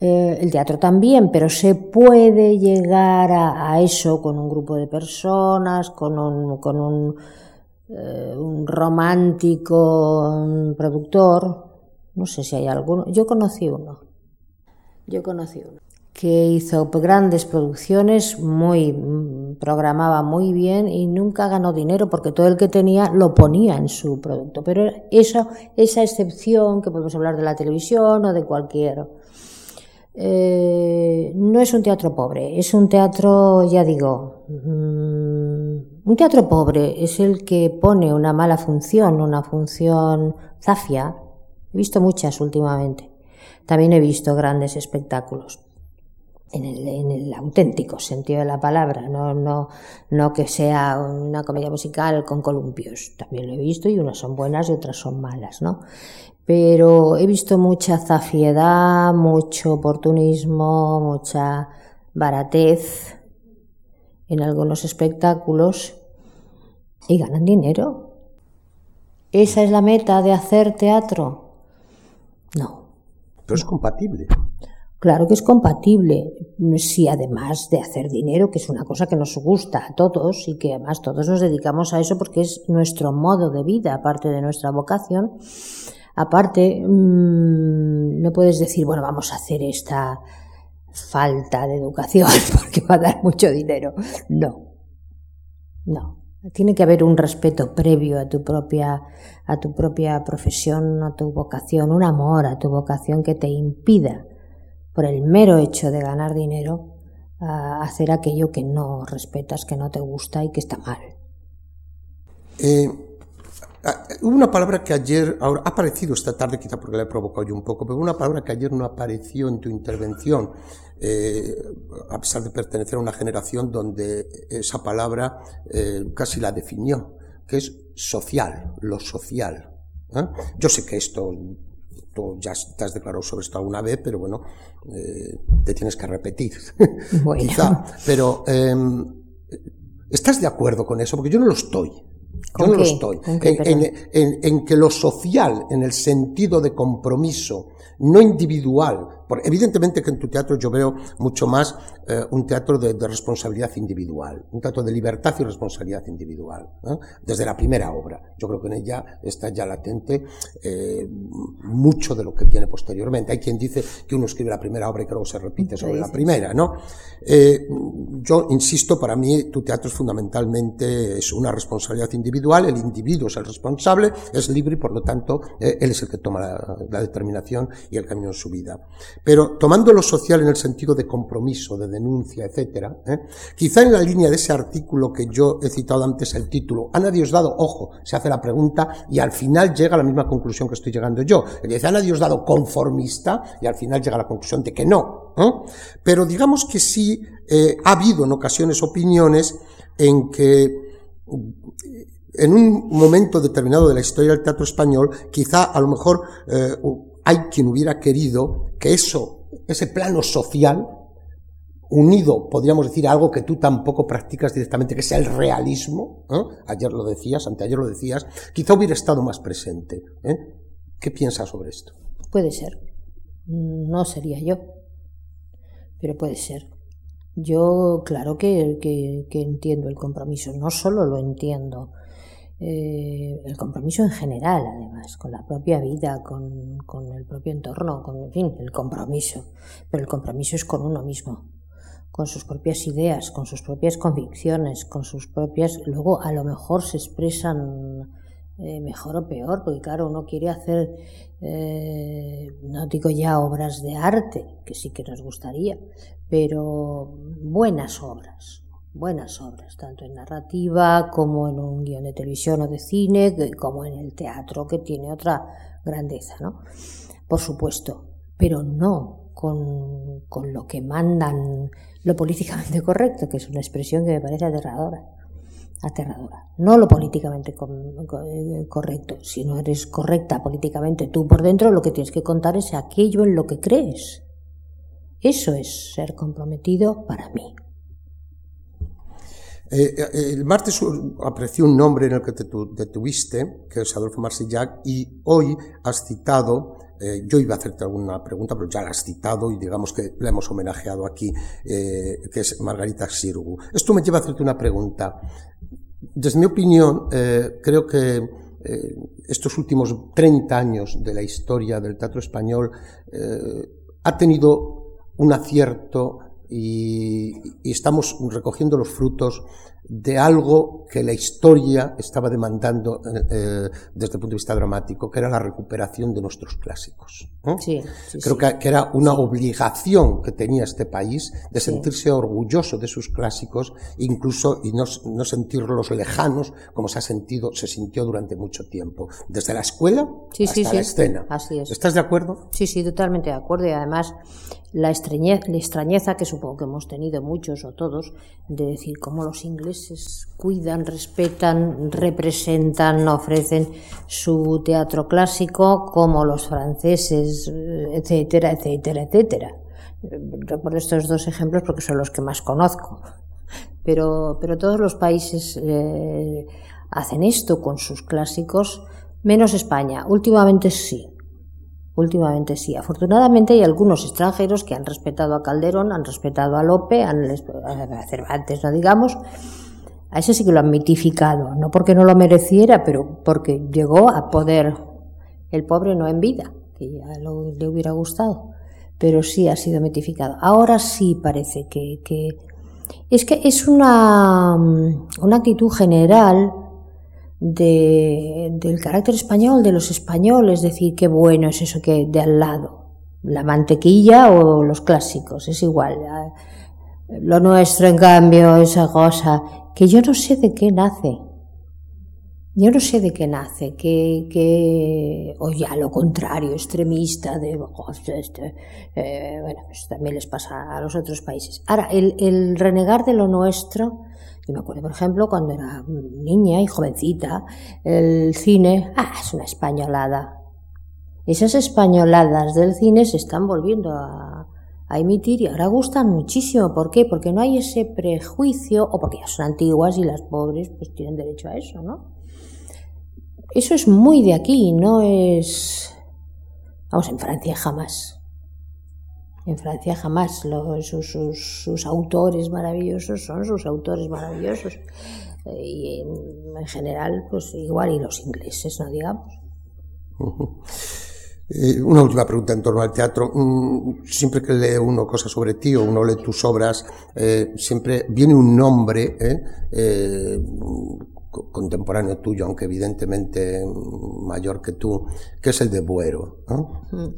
Eh, el teatro también, pero se puede llegar a, eso con un grupo de personas, con un, con un, eh, un romántico productor. No sé si hay alguno. Yo conocí uno. Yo conocí uno que hizo grandes producciones, muy programaba muy bien y nunca ganó dinero porque todo el que tenía lo ponía en su producto. Pero eso, esa excepción que podemos hablar de la televisión o de cualquier eh, no es un teatro pobre, es un teatro, ya digo, mm, un teatro pobre es el que pone una mala función, una función zafia. He visto muchas últimamente. También he visto grandes espectáculos en el, auténtico sentido de la palabra, no, no, no que sea una comedia musical con columpios. También lo he visto y unas son buenas y otras son malas, ¿no? Pero he visto mucha zafiedad, mucho oportunismo, mucha baratez en algunos espectáculos y ganan dinero. ¿Esa es la meta de hacer teatro? No. Pero es compatible. Claro que es compatible, si además de hacer dinero, que es una cosa que nos gusta a todos y que además todos nos dedicamos a eso porque es nuestro modo de vida, aparte de nuestra vocación, aparte mmm, no puedes decir, bueno, vamos a hacer esta falta de educación porque va a dar mucho dinero. No, no. Tiene que haber un respeto previo a tu propia, a tu propia profesión, a tu vocación, un amor a tu vocación que te impida por el mero hecho de ganar dinero, hacer aquello que no respetas, que no te gusta y que está mal. Eh, hubo una palabra que ayer, ha aparecido esta tarde, quizá porque la he provocado yo un poco, pero una palabra que ayer no apareció en tu intervención, eh, a pesar de pertenecer a una generación donde esa palabra eh, casi la definió, que es social, lo social. Yo sé que esto ya te has declarado sobre esto alguna vez, pero bueno, eh, te tienes que repetir. Quizá. Pero, em, ¿estás de acuerdo con eso? Porque yo no lo estoy. Yo no lo estoy. en, que lo social, en el sentido de compromiso, no individual, evidentemente que en tu teatro yo veo mucho más eh, un teatro de, responsabilidad individual, un teatro de libertad y responsabilidad individual, desde la primera obra. Yo creo que en ella está ya latente eh, mucho de lo que viene posteriormente. Hay quien dice que uno escribe la primera obra y que luego se repite sobre la primera, ¿no? Eh, yo insisto, para mí tu teatro es fundamentalmente es una responsabilidad individual, el individuo es el responsable, es libre y por lo tanto él es el que toma la, la determinación y el camino en su vida. Pero tomando lo social en el sentido de compromiso, de denuncia, etcétera, ¿eh? quizá en la línea de ese artículo que yo he citado antes el título, ¿a nadie os dado? Ojo, se hace la pregunta y al final llega a la misma conclusión que estoy llegando yo. El dice, ¿a nadie os dado conformista? Y al final llega a la conclusión de que no. ¿eh? Pero digamos que sí eh, ha habido en ocasiones opiniones en que en un momento determinado de la historia del teatro español, quizá a lo mejor hay quien hubiera querido que eso, ese plano social, unido, podríamos decir, a algo que tú tampoco practicas directamente, que sea el realismo, ¿eh? ayer lo decías, anteayer lo decías, quizá hubiera estado más presente. ¿eh? ¿Qué piensas sobre esto? Puede ser. No sería yo, pero puede ser. Yo, claro que, que entiendo el compromiso, no solo lo entiendo, eh, el compromiso en general, además, con la propia vida, con, con, el propio entorno, con, en fin, el compromiso. Pero el compromiso es con uno mismo, con sus propias ideas, con sus propias convicciones, con sus propias. Luego, a lo mejor se expresan eh, mejor o peor, porque claro, uno quiere hacer, eh, no digo ya obras de arte, que sí que nos gustaría, pero buenas obras, buenas obras, tanto en narrativa como en un guion de televisión o de cine, como en el teatro, que tiene otra grandeza, ¿no? Por supuesto, pero no con, con lo que mandan lo políticamente correcto, que es una expresión que me parece aterradora. Aterradora. No lo políticamente eh, correcto. Si no eres correcta políticamente tú por dentro, lo que tienes que contar es aquello en lo que crees. Eso es ser comprometido para mí. Eh, eh, el martes apareció un nombre en el que te detuviste, que es Adolfo Marsillac, y hoy has citado, eh, yo iba a hacerte alguna pregunta, pero ya la has citado y digamos que la hemos homenajeado aquí, que es Margarita Sirgu. Esto me lleva a hacerte una pregunta. Desde mi opinión, creo que estos últimos 30 años de la historia del teatro español ha tenido un acierto y, y, estamos recogiendo los frutos de algo que la historia estaba demandando eh, eh, desde el punto de vista dramático, que era la recuperación de nuestros clásicos. Sí, Creo Que, que, era una obligación que tenía este país de sentirse orgulloso de sus clásicos, incluso y no, no, sentirlos lejanos como se ha sentido, se sintió durante mucho tiempo, desde la escuela hasta la escena. Así es. ¿Estás de acuerdo? Sí, sí, totalmente de acuerdo. Y además la extrañeza, la extrañeza que supongo que hemos tenido muchos o todos de decir cómo los ingleses cuidan, respetan, representan, ofrecen su teatro clásico como los franceses, etcétera, etcétera, etcétera. Recuerdo estos dos ejemplos porque son los que más conozco. Pero, pero todos los países eh, hacen esto con sus clásicos, menos España. Últimamente sí. Últimamente sí. Afortunadamente hay algunos extranjeros que han respetado a Calderón, han respetado a Lope, han, a Cervantes, no digamos, a ese sí que lo han mitificado, no porque no lo mereciera, pero porque llegó a poder. El pobre no en vida, que ya le hubiera gustado, pero sí ha sido mitificado. Ahora sí parece que, que es que es una, una actitud general de, del carácter español, de los españoles, decir, qué bueno es eso que de al lado, la mantequilla o los clásicos, es igual. Lo nuestro, en cambio, esa cosa que yo no sé de qué nace. Yo no sé de qué nace, que, que o ya lo contrario, extremista, de, este, eh, bueno, pues también les pasa a los otros países. Ahora, el, el renegar de lo nuestro, yo me acuerdo, por ejemplo, cuando era niña y jovencita, el cine, ah, es una españolada. Esas españoladas del cine se están volviendo a, emitir y ahora gustan muchísimo. ¿Por qué? Porque no hay ese prejuicio o porque ya son antiguas y las pobres pues tienen derecho a eso, ¿no? Eso es muy de aquí, no es... Vamos, en Francia jamás. En Francia jamás. Los, sus, sus, sus, autores maravillosos son sus autores maravillosos. Y en, en general, pues igual, y los ingleses, no digamos. Eh, una última pregunta en torno al teatro. Mm, siempre que lee uno cosas sobre ti o uno lee tus obras, eh, siempre viene un nombre eh, eh contemporáneo tuyo, aunque evidentemente mayor que tú, que es el de Buero. ¿no? Mm.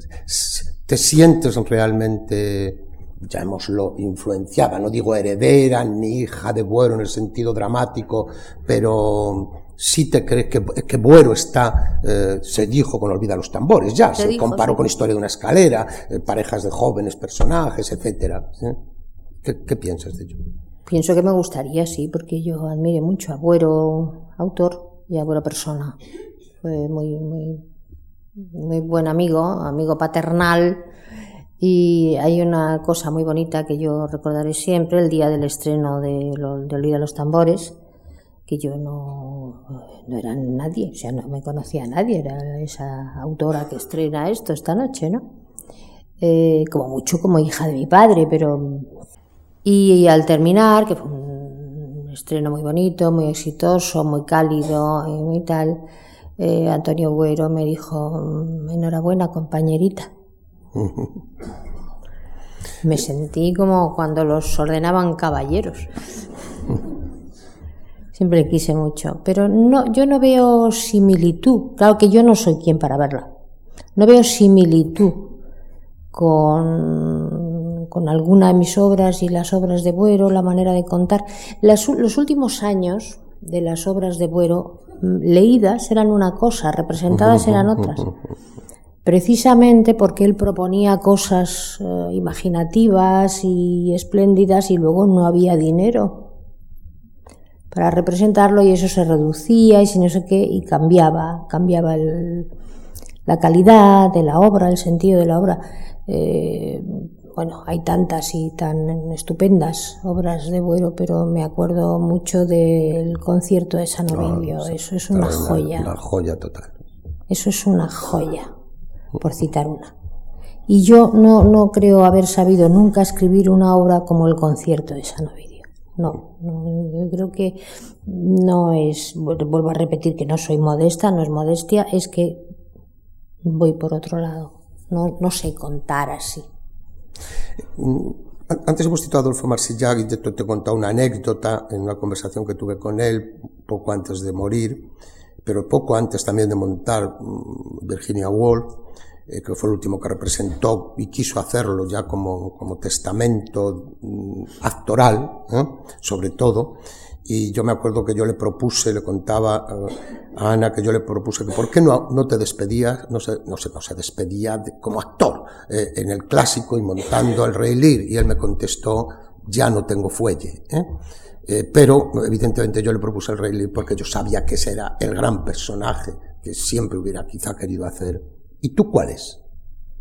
¿Te sientes realmente, llamémoslo, influenciada? No digo heredera ni hija de Buero en el sentido dramático, pero si te crees que, que Buero está, eh, se dijo con Olvida los tambores, ya, se, se dijo, comparó sí. con Historia de una escalera, eh, parejas de jóvenes personajes, etcétera. ¿sí? ¿Qué, ¿Qué, piensas de ello? Pienso que me gustaría, sí, porque yo admiro mucho a Buero, autor, y a Buero persona. Fue muy, muy, muy buen amigo, amigo paternal, y hay una cosa muy bonita que yo recordaré siempre, el día del estreno de, de Olvida los tambores, que yo no, no era nadie, o sea, no me conocía a nadie, era esa autora que estrena esto esta noche, ¿no? Eh, como mucho como hija de mi padre, pero... Y, y al terminar, que fue un estreno muy bonito, muy exitoso, muy cálido y tal, eh, Antonio Güero me dijo, enhorabuena compañerita. me sentí como cuando los ordenaban caballeros. Siempre quise mucho, pero no, yo no veo similitud. Claro que yo no soy quien para verla. No veo similitud con, con alguna de mis obras y las obras de Buero, la manera de contar. Las, los últimos años de las obras de Buero, mm, leídas eran una cosa, representadas eran otras. Precisamente porque él proponía cosas eh, imaginativas y espléndidas y luego no había dinero para representarlo y eso se reducía y si no sé qué y cambiaba, cambiaba el, la calidad de la obra, el sentido de la obra. Eh, bueno, hay tantas y tan estupendas obras de Buero, pero me acuerdo mucho del concierto de San Ovidio. No, eso es una joya. Una joya total. Eso es una joya, por citar una. Y yo no, no creo haber sabido nunca escribir una obra como el concierto de San Ovidio. No, yo creo que no es, vuelvo a repetir que no soy modesta, no es modestia, es que voy por otro lado. No, no sé contar así. Mm, antes hemos citado a Adolfo Marsillag y te, he contado una anécdota en una conversación que tuve con él poco antes de morir, pero poco antes también de montar mm, Virginia Woolf, eh, que fue el último que representó y quiso hacerlo ya como, como testamento mm, actoral, ¿eh? sobre todo. Y yo me acuerdo que yo le propuse, le contaba eh, a Ana que yo le propuse que por qué no, no te despedías, no se, no se, no se despedía como actor eh, en el clásico y montando el Rey Lear. Y él me contestó, ya no tengo fuelle. ¿eh? Eh, pero evidentemente yo le propuse el Rey Lear porque yo sabía que ese era el gran personaje que siempre hubiera quizá querido hacer. ¿Y tú cuál es?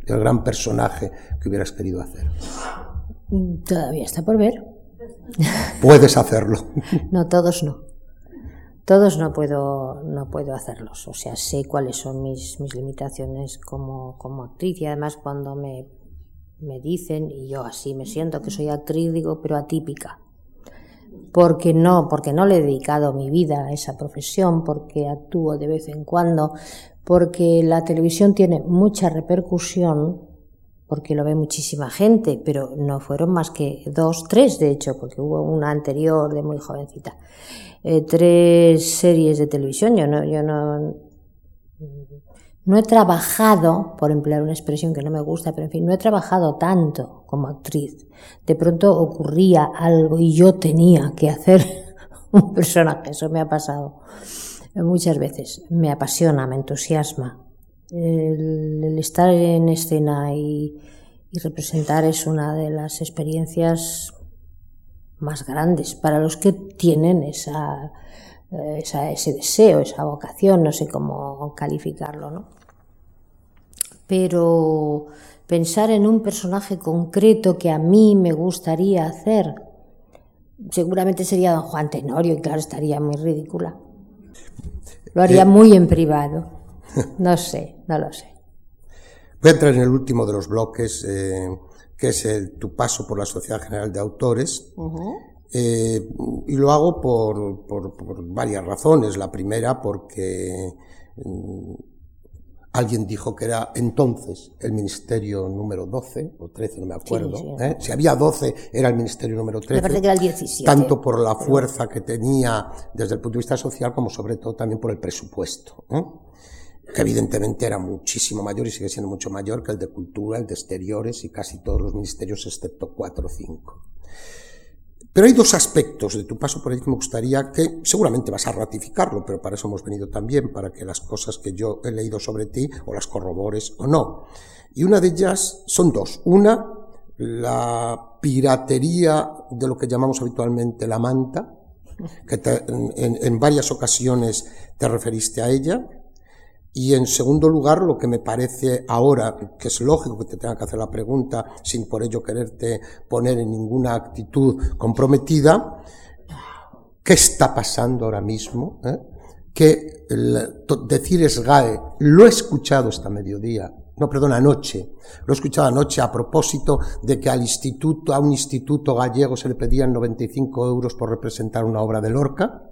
El gran personaje que hubieras querido hacer. Todavía está por ver. Puedes hacerlo. No, todos no. Todos no puedo, no puedo hacerlos. O sea, sé cuáles son mis, mis limitaciones como, como actriz y además cuando me, me dicen, y yo así me siento que soy actriz, digo, pero atípica. Porque no, porque no le he dedicado mi vida a esa profesión, porque actúo de vez en cuando, porque la televisión tiene mucha repercusión porque lo ve muchísima gente, pero no fueron más que dos, tres de hecho, porque hubo una anterior de muy jovencita. Eh, tres series de televisión, yo no, yo no, no he trabajado, por emplear una expresión que no me gusta, pero en fin, no he trabajado tanto como actriz. De pronto ocurría algo y yo tenía que hacer un personaje, eso me ha pasado muchas veces. Me apasiona, me entusiasma el, estar en escena y, representar es una de las experiencias más grandes para los que tienen esa, ese deseo, esa vocación, no sé cómo calificarlo, ¿no? Pero pensar en un personaje concreto que a mí me gustaría hacer, seguramente sería don Juan Tenorio y claro, estaría muy ridícula. Lo haría muy en privado. No sé, no lo sé. Voy a entrar en el último de los bloques, eh, que es el, tu paso por la Sociedad General de Autores. Eh, y lo hago por, por, varias razones. La primera, porque mm, alguien dijo que era entonces el ministerio número 12 o 13, no me acuerdo. ¿eh? Si había 12, era el ministerio número 13. Me parece que era el 17. Tanto por la fuerza que tenía desde el punto de vista social, como sobre todo también por el presupuesto que evidentemente era muchísimo mayor y sigue siendo mucho mayor que el de cultura, el de exteriores y casi todos los ministerios excepto cuatro o cinco. Pero hay dos aspectos de tu paso por ahí que me gustaría que seguramente vas a ratificarlo, pero para eso hemos venido también, para que las cosas que yo he leído sobre ti o las corrobores o no. Y una de ellas son dos. Una, la piratería de lo que llamamos habitualmente la manta, que en, en varias ocasiones te referiste a ella, y en segundo lugar, lo que me parece ahora, que es lógico que te tenga que hacer la pregunta sin por ello quererte poner en ninguna actitud comprometida, ¿qué está pasando ahora mismo? Eh? Que decir SGAE, lo he escuchado esta mediodía, no, perdón, anoche. Lo he escuchado anoche a propósito de que al instituto, a un instituto gallego se le pedían 95 euros por representar una obra de Lorca,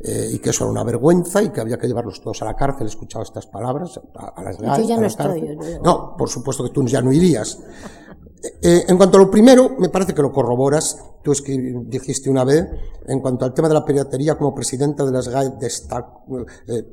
eh, y que eso era una vergüenza y que había que llevarlos todos a la cárcel. He escuchado estas palabras a, las Yo ya no estoy. No, por supuesto que tú ya no irías. Eh, eh, en cuanto a lo primero, me parece que lo corroboras. Tú es que dijiste una vez, en cuanto al tema de la piratería, como presidenta de las GAE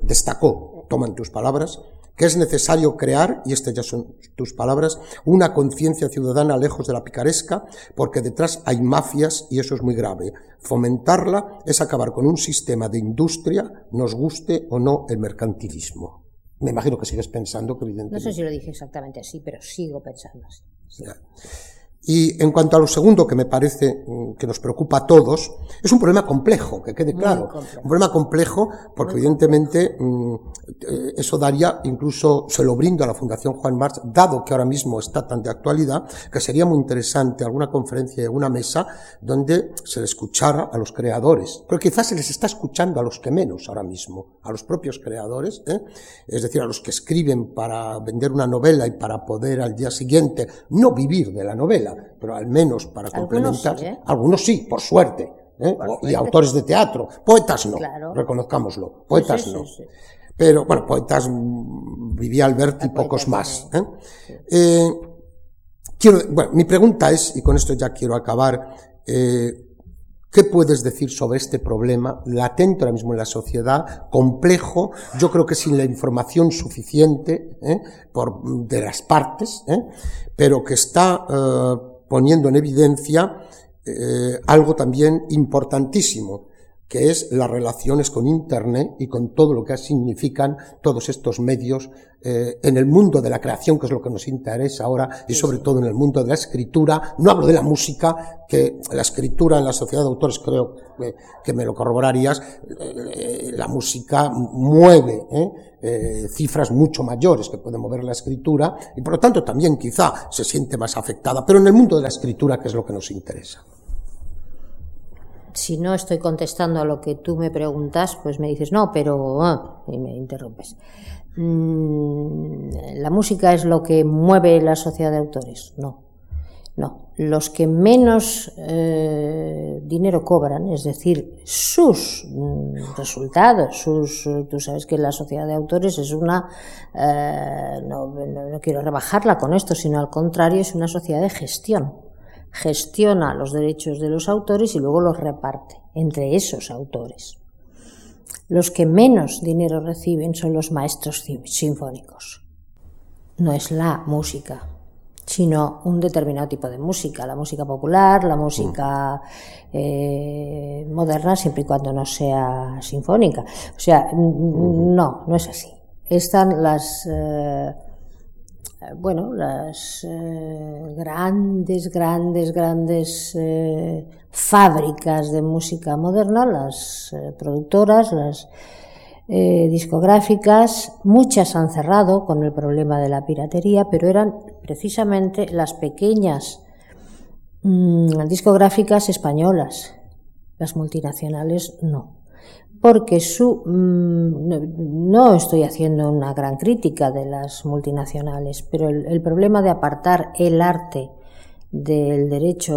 destacó, toman tus palabras, que es necesario crear, y estas ya son tus palabras, una conciencia ciudadana lejos de la picaresca, porque detrás hay mafias y eso es muy grave. Fomentarla es acabar con un sistema de industria, nos guste o no el mercantilismo. Me imagino que sigues pensando que evidentemente... No sé si lo dije exactamente así, pero sigo pensando así. Y en cuanto a lo segundo que me parece mm, que nos preocupa a todos, es un problema complejo, que quede claro. Un problema complejo porque evidentemente mm, eh, eso daría, incluso se lo brindo a la Fundación Juan March, dado que ahora mismo está tan de actualidad, que sería muy interesante alguna conferencia, alguna mesa donde se le escuchara a los creadores. Pero quizás se les está escuchando a los que menos ahora mismo, a los propios creadores, ¿eh? es decir, a los que escriben para vender una novela y para poder al día siguiente no vivir de la novela pero al menos para complementar. ¿eh? Algunos sí, por suerte. ¿eh? y autores de teatro. Poetas no, reconozcámoslo. Pues poetas no. Pero bueno, poetas mm, vivía Alberti y pocos más. ¿eh? quiero, bueno, mi pregunta es, y con esto ya quiero acabar, eh, ¿Qué puedes decir sobre este problema latente ahora mismo en la sociedad, complejo? Yo creo que sin la información suficiente ¿eh? por, de las partes, ¿eh? pero que está eh, poniendo en evidencia eh, algo también importantísimo, que es las relaciones con Internet y con todo lo que significan todos estos medios eh, en el mundo de la creación, que es lo que nos interesa ahora, y sobre todo en el mundo de la escritura. No hablo de la música, que la escritura en la sociedad de autores creo que, me lo corroborarías, eh, la música mueve ¿eh? cifras mucho mayores que puede mover la escritura, y por lo tanto también quizá se siente más afectada, pero en el mundo de la escritura, que es lo que nos interesa si no estoy contestando a lo que tú me preguntas, pues me dices, no, pero... Ah", y me interrumpes. Mm, ¿La música es lo que mueve la sociedad de autores? No. No. Los que menos eh, dinero cobran, es decir, sus mm, resultados, sus, tú sabes que la sociedad de autores es una, eh, no, no quiero rebajarla con esto, sino al contrario, es una sociedad de gestión gestiona los derechos de los autores y luego los reparte entre esos autores. Los que menos dinero reciben son los maestros sinfónicos. No es la música, sino un determinado tipo de música, la música popular, la música eh, moderna, siempre y cuando no sea sinfónica. O sea, no, no es así. Están las... Eh, bueno, las eh, grandes, grandes, grandes eh, fábricas de música moderna, las eh, productoras, las discográficas, muchas han cerrado con el problema de la piratería, pero eran precisamente las pequeñas mm, discográficas españolas, las multinacionales no porque su mm, no estoy haciendo una gran crítica de las multinacionales, pero el, problema de apartar el arte del derecho,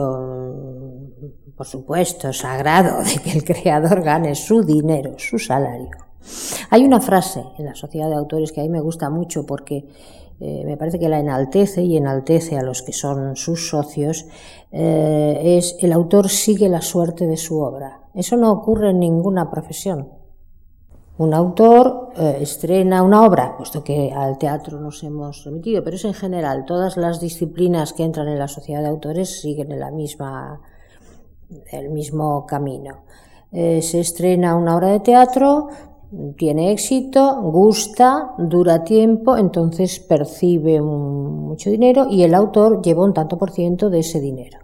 por supuesto, sagrado, de que el creador gane su dinero, su salario. Hay una frase en la sociedad de autores que a mí me gusta mucho porque eh, me parece que la enaltece y enaltece a los que son sus socios, eh, es el autor sigue la suerte de su obra. Eso no ocurre en ninguna profesión. Un autor eh, estrena una obra, puesto que al teatro nos hemos remitido, pero es en general, todas las disciplinas que entran en la sociedad de autores siguen en el mismo camino. Se estrena una obra de teatro, tiene éxito, gusta, dura tiempo, entonces percibe mucho dinero y el autor lleva un tanto por ciento de ese dinero.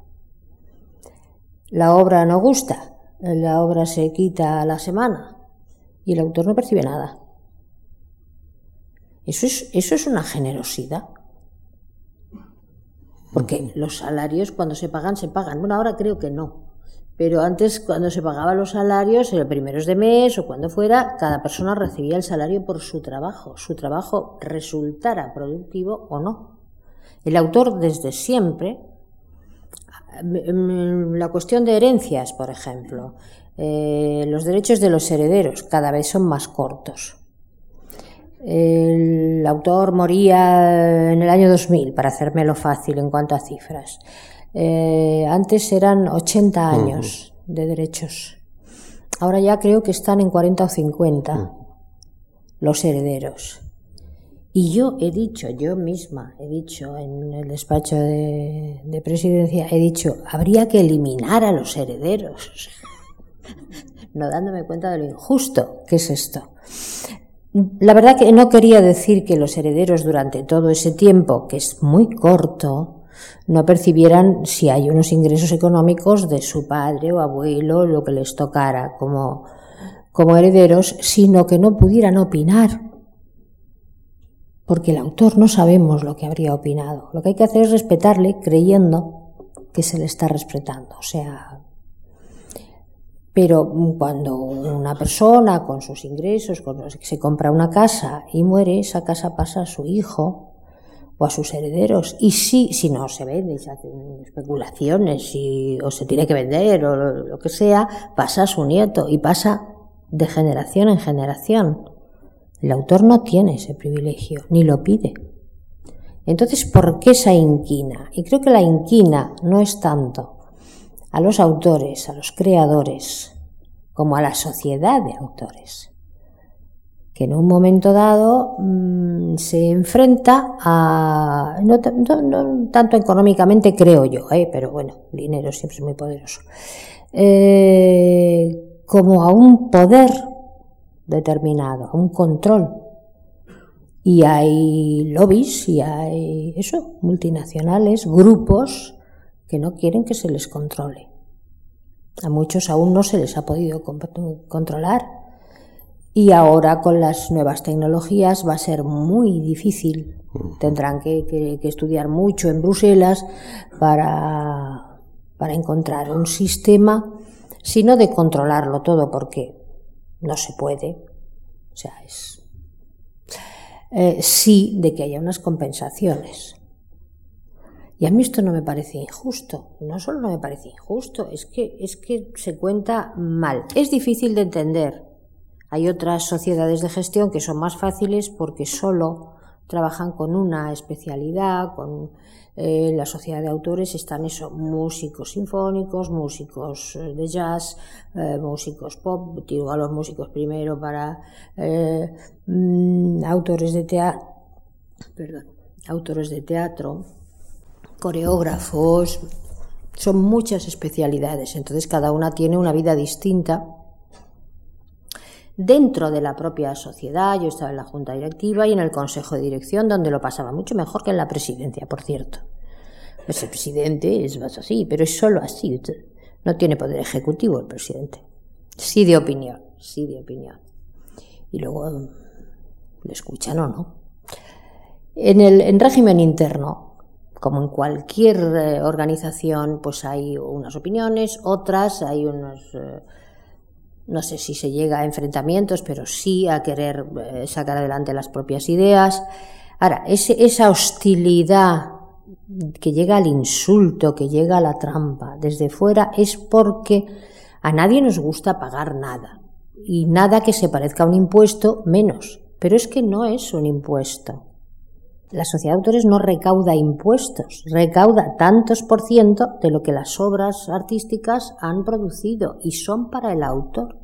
La obra no gusta, la obra se quita a la semana y el autor no percibe nada. Eso es, eso es una generosidad. Porque los salarios cuando se pagan, se pagan. Bueno, ahora creo que no. Pero antes, cuando se pagaban los salarios, el primeros de mes o cuando fuera, cada persona recibía el salario por su trabajo. Su trabajo resultara productivo o no. El autor desde siempre la cuestión de herencias, por ejemplo, eh, los derechos de los herederos cada vez son más cortos. El autor moría en el año 2000, para hacérmelo fácil en cuanto a cifras. Eh, antes eran 80 años de derechos. Ahora ya creo que están en 40 o 50 los herederos. Y yo he dicho, yo misma he dicho en el despacho de, presidencia, he dicho, habría que eliminar a los herederos, no dándome cuenta de lo injusto que es esto. La verdad que no quería decir que los herederos durante todo ese tiempo, que es muy corto, no percibieran si hay unos ingresos económicos de su padre o abuelo, lo que les tocara como, como herederos, sino que no pudieran opinar porque el autor no sabemos lo que habría opinado. Lo que hay que hacer es respetarle creyendo que se le está respetando. O sea, pero cuando una persona con sus ingresos se compra una casa y muere, esa casa pasa a su hijo o a sus herederos. Y si, si no se vende, se hacen especulaciones o se tiene que vender o lo que sea, pasa a su nieto y pasa de generación en generación. El autor no tiene ese privilegio, ni lo pide. Entonces, ¿por qué esa inquina? Y creo que la inquina no es tanto a los autores, a los creadores, como a la sociedad de autores, que en un momento dado mm, se enfrenta a, no, tanto económicamente creo yo, ¿eh? pero bueno, dinero siempre es muy poderoso, eh, como a un poder determinado, a un control. Y hay lobbies y hay eso, multinacionales, grupos que no quieren que se les controle. A muchos aún no se les ha podido controlar y ahora con las nuevas tecnologías va a ser muy difícil. Tendrán que, estudiar mucho en Bruselas para, para encontrar un sistema, sino de controlarlo todo, porque no se puede. O sea, es eh, sí de que haya unas compensaciones. Y a mí esto no me parece injusto. No solo no me parece injusto, es que, es que se cuenta mal. Es difícil de entender. Hay otras sociedades de gestión que son más fáciles porque solo trabajan con una especialidad, con eh, la sociedad de autores están eso, músicos sinfónicos, músicos eh, de jazz, eh, músicos pop, digo a los músicos primero para mm, autores de teatro, autores de teatro, coreógrafos, son muchas especialidades, entonces cada una tiene una vida distinta dentro de la propia sociedad. Yo estaba en la junta directiva y en el consejo de dirección, donde lo pasaba mucho mejor que en la presidencia, por cierto. Pues el presidente es más así, pero es solo así. No tiene poder ejecutivo el presidente. Sí de opinión, sí de opinión. Y luego le escuchan o no. En el en régimen interno, como en cualquier eh, organización, pues hay unas opiniones, otras, hay unos, eh, no sé si se llega a enfrentamientos, pero sí a querer eh, sacar adelante las propias ideas. Ahora, esa hostilidad que llega al insulto, que llega a la trampa desde fuera, es porque a nadie nos gusta pagar nada. Y nada que se parezca a un impuesto, menos. Pero es que no es un impuesto la sociedad de autores no recauda impuestos, recauda tantos por ciento de lo que las obras artísticas han producido y son para el autor,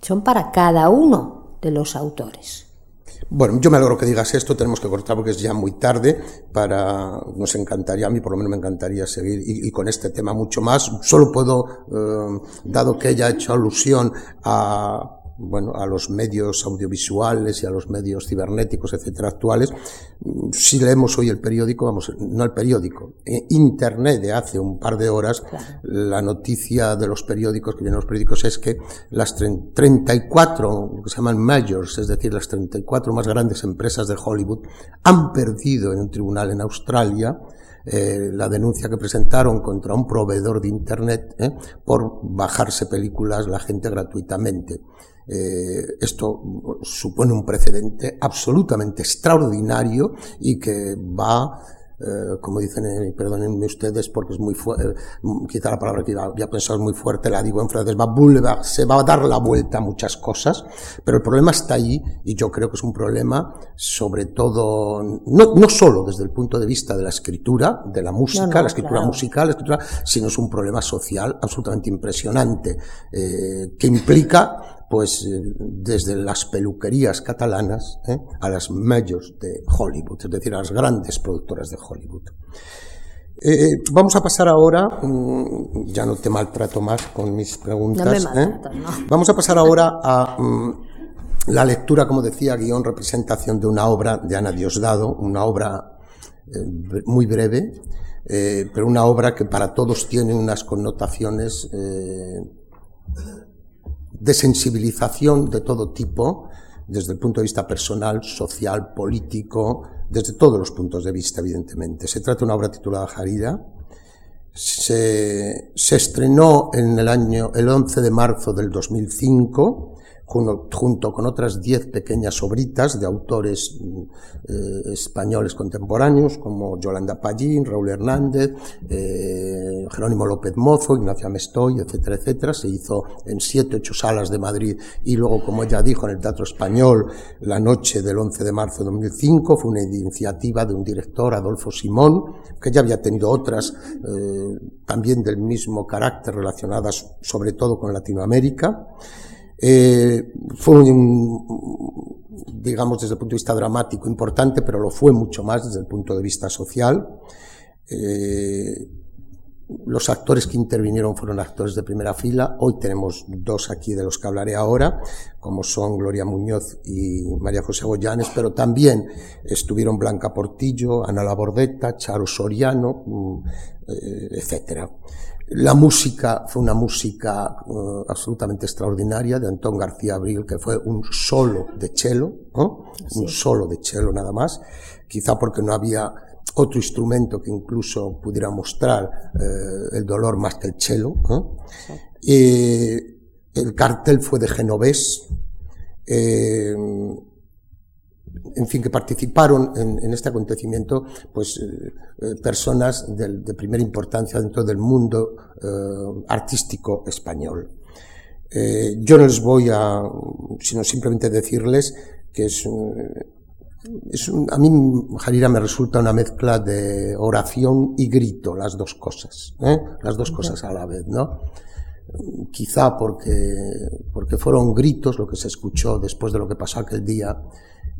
son para cada uno de los autores. Bueno, yo me alegro que digas esto, tenemos que cortar porque es ya muy tarde, para, nos encantaría, a mí por lo menos me encantaría seguir y, con este tema mucho más. Solo puedo, eh, dado que ella ha hecho alusión a bueno, a los medios audiovisuales y a los medios cibernéticos, etcétera, actuales, si leemos hoy el periódico, vamos, no el periódico, eh, Internet de hace un par de horas, la noticia de los periódicos, que vienen los periódicos, es que las 34, que se llaman majors, es decir, las 34 más grandes empresas de Hollywood, han perdido en un tribunal en Australia, eh, la denuncia que presentaron contra un proveedor de Internet eh, por bajarse películas la gente gratuitamente. Eh, esto supone un precedente absolutamente extraordinario y que va eh, como dicen, eh, perdónenme ustedes porque es muy fuerte, quizá la palabra que había pensado es muy fuerte, la digo en francés, va se va a dar la vuelta a muchas cosas, pero el problema está ahí y yo creo que es un problema sobre todo, no, no solo desde el punto de vista de la escritura, de la música, la escritura musical, la escritura, sino es un problema social absolutamente impresionante, que implica pues eh, desde las peluquerías catalanas ¿eh? a las majors de Hollywood, es decir, a las grandes productoras de Hollywood. Eh, vamos a pasar ahora, mm, ya no te maltrato más con mis preguntas. Vamos a pasar ahora a mm, la lectura, como decía, guion, representación de una obra de Ana Diosdado, una obra muy breve, pero una obra que para todos tiene unas connotaciones de sensibilización de todo tipo, desde el punto de vista personal, social, político, desde todos los puntos de vista, evidentemente. Se trata de una obra titulada Jarida. Se, se estrenó en el año, el 11 de marzo del 2005. Junto, con otras diez pequeñas obritas de autores eh, españoles contemporáneos como Yolanda Pallín, Raúl Hernández, eh, Jerónimo López Mozo, Ignacio Amestoy, etcétera, etcétera. Se hizo en siete, ocho salas de Madrid y luego, como ella dijo, en el Teatro Español la noche del 11 de marzo de 2005. Fue una iniciativa de un director, Adolfo Simón, que ya había tenido otras eh, también del mismo carácter relacionadas sobre todo con Latinoamérica. Eh, fue un, digamos, desde el punto de vista dramático importante, pero lo fue mucho más desde el punto de vista social. Eh, los actores que intervinieron fueron actores de primera fila. Hoy tenemos dos aquí de los que hablaré ahora, como son Gloria Muñoz y María José Goyanes, pero también estuvieron Blanca Portillo, Ana Labordeta, Charo Soriano, mm, eh, etcétera. La música fue una música uh, absolutamente extraordinaria de Antón García Abril, que fue un solo de cello, un solo de cello nada más, quizá porque no había otro instrumento que incluso pudiera mostrar eh, el dolor más que el cello. el cartel fue de Genovés. Eh, en fin, que participaron en, este acontecimiento, pues eh, eh, personas de, primera importancia dentro del mundo eh, artístico español. yo no les voy a, sino simplemente decirles que es, es a mí Jarira me resulta una mezcla de oración y grito, las dos cosas, las dos cosas a la vez, ¿no? Quizá porque, porque fueron gritos lo que se escuchó después de lo que pasó aquel día,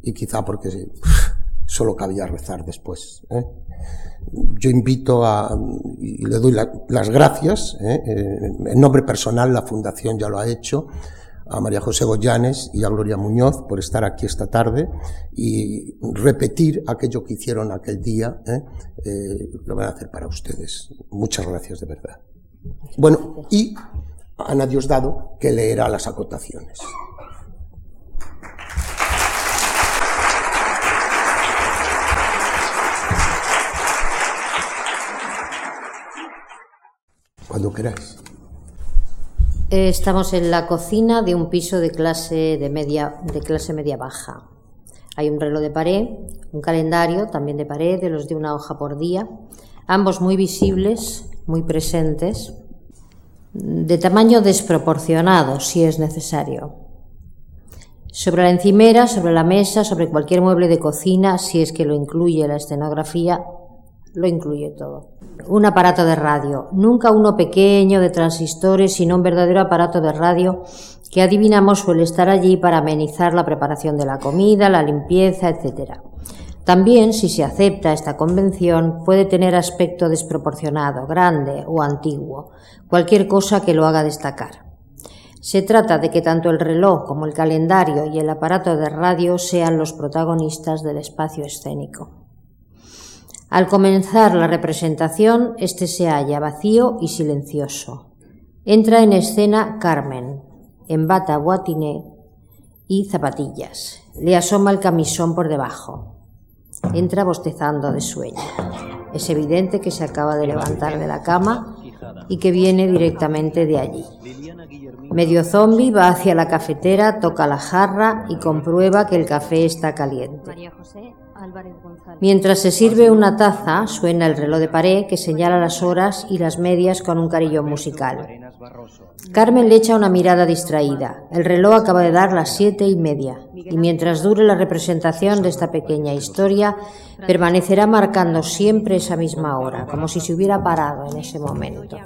y quizá porque solo cabía rezar después. ¿eh? Yo invito a, y le doy las gracias, ¿eh? en nombre personal la Fundación ya lo ha hecho, a María José Goyanes y a Gloria Muñoz por estar aquí esta tarde y repetir aquello que hicieron aquel día, ¿eh? lo van a hacer para ustedes. Muchas gracias de verdad. Bueno, y Ana Diosdado que leerá las acotaciones. Cuando. Eh, estamos en la cocina de un piso de clase de media, de clase media baja. Hay un reloj de pared, un calendario también de pared, de los de una hoja por día, ambos muy visibles, muy presentes, de tamaño desproporcionado si es necesario. Sobre la encimera, sobre la mesa, sobre cualquier mueble de cocina, si es que lo incluye la escenografía, lo incluye todo. Un aparato de radio, nunca uno pequeño de transistores, sino un verdadero aparato de radio que adivinamos suele estar allí para amenizar la preparación de la comida, la limpieza, etc. También, si se acepta esta convención, puede tener aspecto desproporcionado, grande o antiguo, cualquier cosa que lo haga destacar. Se trata de que tanto el reloj como el calendario y el aparato de radio sean los protagonistas del espacio escénico. Al comenzar la representación, este se halla vacío y silencioso. Entra en escena Carmen, en bata guatiné y zapatillas. Le asoma el camisón por debajo. Entra bostezando de sueño. Es evidente que se acaba de levantar de la cama y que viene directamente de allí. Medio zombi va hacia la cafetera, toca la jarra y comprueba que el café está caliente. Mientras se sirve una taza, suena el reloj de pared que señala las horas y las medias con un carillón musical. Carmen le echa una mirada distraída. El reloj acaba de dar las siete y media, y mientras dure la representación de esta pequeña historia, permanecerá marcando siempre esa misma hora, como si se hubiera parado en ese momento.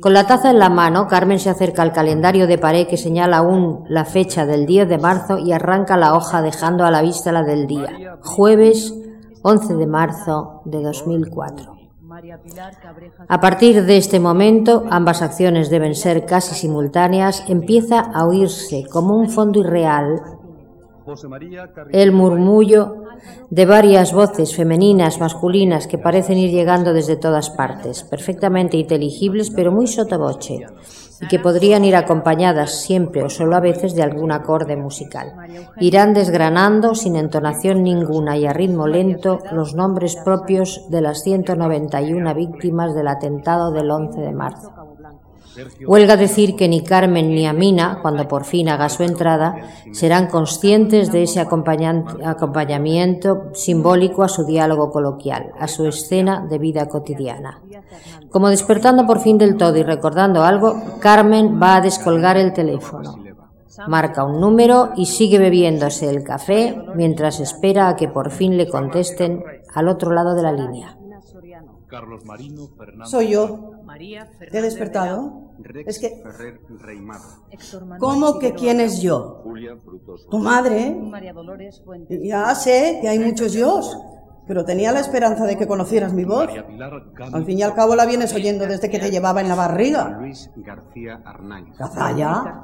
Con la taza en la mano, Carmen se acerca al calendario de pared que señala aún la fecha del 10 de marzo y arranca la hoja dejando a la vista la del día, jueves 11 de marzo de 2004. A partir de este momento, ambas acciones deben ser casi simultáneas, empieza a oírse como un fondo irreal el murmullo de varias voces femeninas, masculinas, que parecen ir llegando desde todas partes, perfectamente inteligibles, pero muy sotoboche, y que podrían ir acompañadas siempre o solo a veces de algún acorde musical. Irán desgranando, sin entonación ninguna y a ritmo lento, los nombres propios de las 191 víctimas del atentado del 11 de marzo. Huelga decir que ni Carmen ni Amina, cuando por fin haga su entrada, serán conscientes de ese acompañamiento simbólico a su diálogo coloquial, a su escena de vida cotidiana. Como despertando por fin del todo y recordando algo, Carmen va a descolgar el teléfono. Marca un número y sigue bebiéndose el café mientras espera a que por fin le contesten al otro lado de la línea. Soy yo. ¿Te he despertado? Es que... ¿Cómo que quién es yo? Tu madre. Ya sé que hay muchos yo, pero tenía la esperanza de que conocieras mi voz. Al fin y al cabo la vienes oyendo desde que te llevaba en la barriga. ¿Cazalla?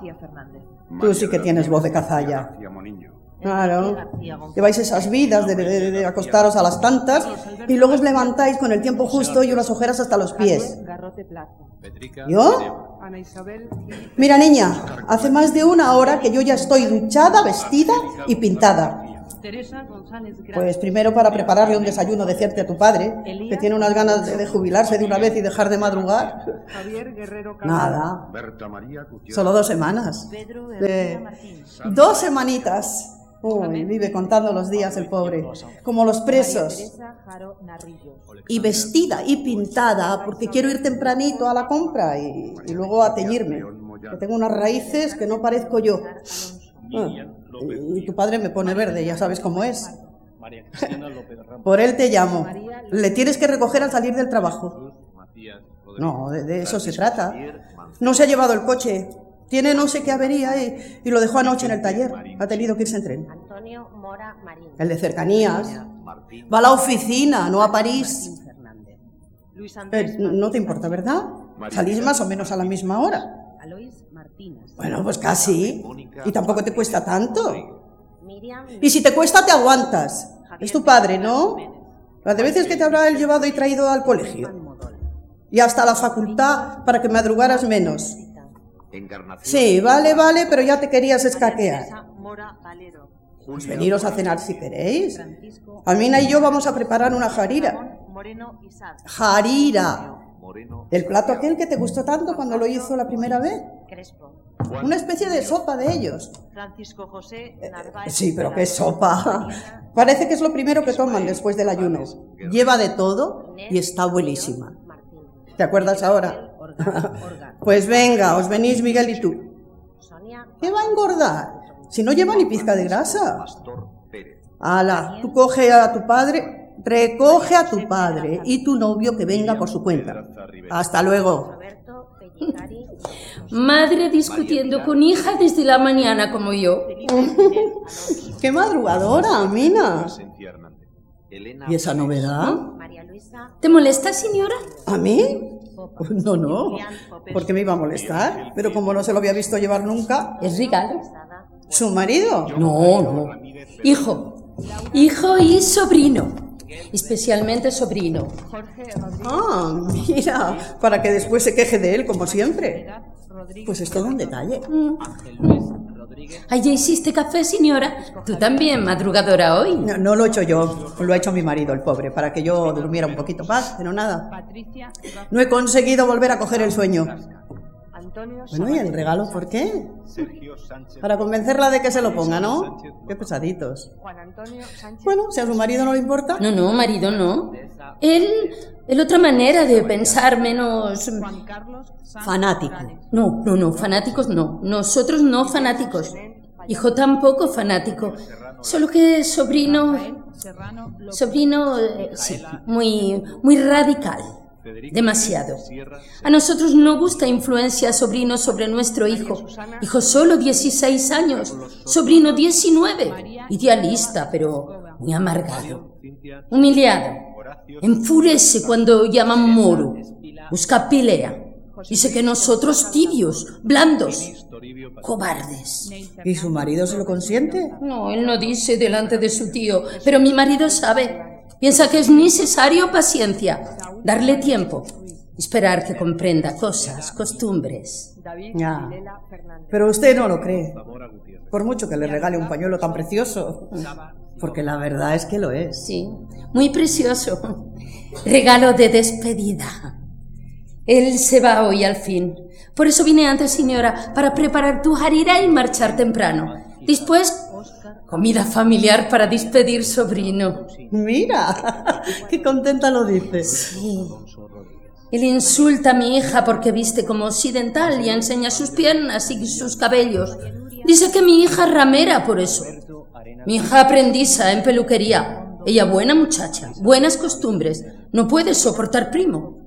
Tú sí que tienes voz de cazalla. Claro. Lleváis esas vidas de, acostaros a las tantas y luego os levantáis con el tiempo justo y unas ojeras hasta los pies. ¿Yo? Mira, niña, hace más de una hora que yo ya estoy duchada, vestida y pintada. Pues primero para prepararle un desayuno decente a tu padre, que tiene unas ganas de, jubilarse de una vez y dejar de madrugar. Nada. Solo dos semanas. dos semanitas. Uy, vive contando los días el pobre, como los presos. Y vestida y pintada, porque quiero ir tempranito a la compra y, luego a teñirme. Que tengo unas raíces que no parezco yo. Ah, y tu padre me pone verde, ya sabes cómo es. Por él te llamo. Le tienes que recoger al salir del trabajo. No, de eso se trata. No se ha llevado el coche. Tiene no sé qué avería y, y, lo dejó anoche en el taller. Ha tenido que irse en tren. Antonio Mora Marín. El de cercanías. Va a la oficina, no a París. Eh, no te importa, ¿verdad? Salís más o menos a la misma hora. Bueno, pues casi. Y tampoco te cuesta tanto. Y si te cuesta, te aguantas. Es tu padre, ¿no? Las de veces que te habrá él llevado y traído al colegio. Y hasta la facultad para que madrugaras menos. Sí, vale, vale, pero ya te querías escaquear. Pues veniros a cenar si queréis. Amina y yo vamos a preparar una jarira. Jarira. El plato aquel que te gustó tanto cuando lo hizo la primera vez. Una especie de sopa de ellos. Francisco José eh, Sí, pero qué sopa. Parece que es lo primero que toman después del ayuno. Lleva de todo y está buenísima. ¿Te acuerdas ahora? pues venga, os venís Miguel y tú. ¿Qué va a engordar? Si no lleva ni pizca de grasa. Ala, tú coge a tu padre, recoge a tu padre y tu novio que venga por su cuenta. Hasta luego. Madre discutiendo con hija desde la mañana como yo. ¡Qué madrugadora, Mina! ¿Y esa novedad? ¿Te molesta, señora? ¿A mí? No, no, porque me iba a molestar, pero como no se lo había visto llevar nunca. ¿Es regalo? ¿Su marido? No, no. Hijo, hijo y sobrino, especialmente sobrino. Ah, mira, para que después se queje de él, como siempre. Pues es todo un detalle. Mm. ¿Ya hiciste café, señora? Tú también, madrugadora hoy. No, lo he hecho yo, lo ha hecho mi marido, el pobre, para que yo durmiera un poquito más, pero nada. No he conseguido volver a coger el sueño. Bueno, ¿y el regalo por qué? Para convencerla de que se lo ponga, ¿no? Qué pesaditos. Bueno, si a su marido no le importa. No, no, marido no. Él, es otra manera de pensar menos... Fanático. No, no, no, fanáticos no. Nosotros no fanáticos. Hijo tampoco fanático. Solo que sobrino... Sobrino, eh, sí, muy, muy radical demasiado. A nosotros no gusta influencia sobrino sobre nuestro hijo. Hijo solo 16 años, sobrino 19, idealista, pero muy amargado, humillado. Enfurece cuando llaman moro, busca pelea. Dice que nosotros tibios, blandos, cobardes. ¿Y su marido se lo consiente? No, él no dice delante de su tío, pero mi marido sabe. Piensa que es necesario paciencia, darle tiempo, esperar que comprenda cosas, costumbres. Ya. Pero usted no lo cree. Por mucho que le regale un pañuelo tan precioso. Porque la verdad es que lo es. Sí, muy precioso. Regalo de despedida. Él se va hoy al fin. Por eso vine antes, señora, para preparar tu harira y marchar temprano. Después, comida familiar para despedir sobrino. Mira, qué contenta lo dices. Sí. Él insulta a mi hija porque viste como occidental y enseña sus piernas y sus cabellos. Dice que mi hija es ramera por eso. Mi hija aprendiza en peluquería. Ella buena muchacha, buenas costumbres. No puede soportar primo.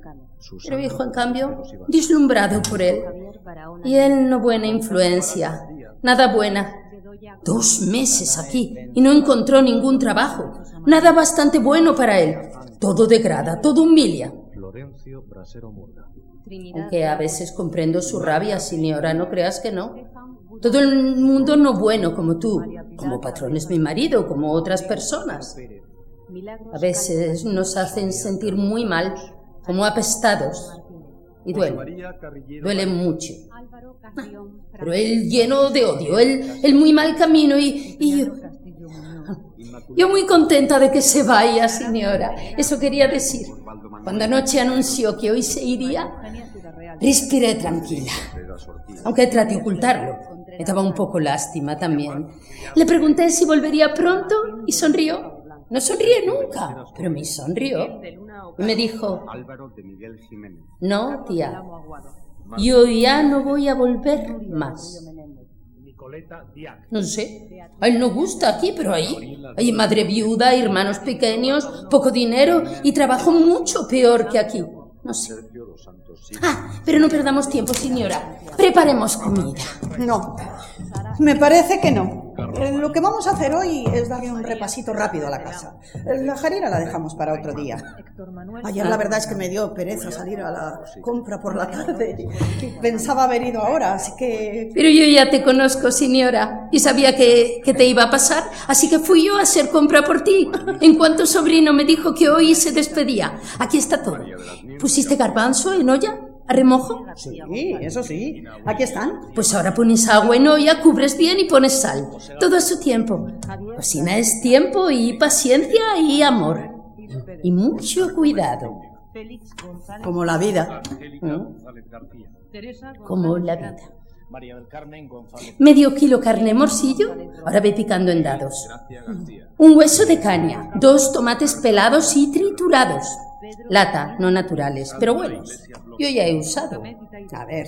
Pero hijo, en cambio, deslumbrado por él. Y él no buena influencia. Nada buena. Dos meses aquí y no encontró ningún trabajo. Nada bastante bueno para él. Todo degrada, todo humilia. Aunque a veces comprendo su rabia, señora, no creas que no. Todo el mundo no bueno como tú, como patrón es mi marido, como otras personas. A veces nos hacen sentir muy mal, como apestados. Y duele, duele mucho. Pero él lleno de odio, él, él muy mal camino y, y yo, yo muy contenta de que se vaya, señora. Eso quería decir. Cuando anoche anunció que hoy se iría, respiré tranquila. Aunque traté de ocultarlo. Me daba un poco lástima también. Le pregunté si volvería pronto y sonrió. No sonríe nunca, pero me sonrió. Y me dijo, no, tía, yo ya no voy a volver más. No sé, a él no gusta aquí, pero ahí hay madre viuda, hermanos pequeños, poco dinero y trabajo mucho peor que aquí. No sé. Ah, pero no perdamos tiempo, señora. Preparemos comida. No, me parece que no. Eh, lo que vamos a hacer hoy es darle un repasito rápido a la casa. La jarira la dejamos para otro día. Ayer la verdad es que me dio pereza salir a la compra por la tarde. Pensaba haber ido ahora, así que... Pero yo ya te conozco, señora, y sabía que, que te iba a pasar, así que fui yo a hacer compra por ti. En cuanto sobrino me dijo que hoy se despedía. Aquí está todo. ¿Pusiste garbanzo en olla? ¿A remojo? Sí, eso sí. Aquí están. Pues ahora pones agua en olla, cubres bien y pones sal. Todo a su tiempo. Cocina es tiempo y paciencia y amor. Y mucho cuidado. Como la vida. Como la vida. Medio kilo carne morcillo, ahora ve picando en dados. Un hueso de caña, dos tomates pelados y triturados. Lata, no naturales, pero buenos. Yo ya he usado. A ver,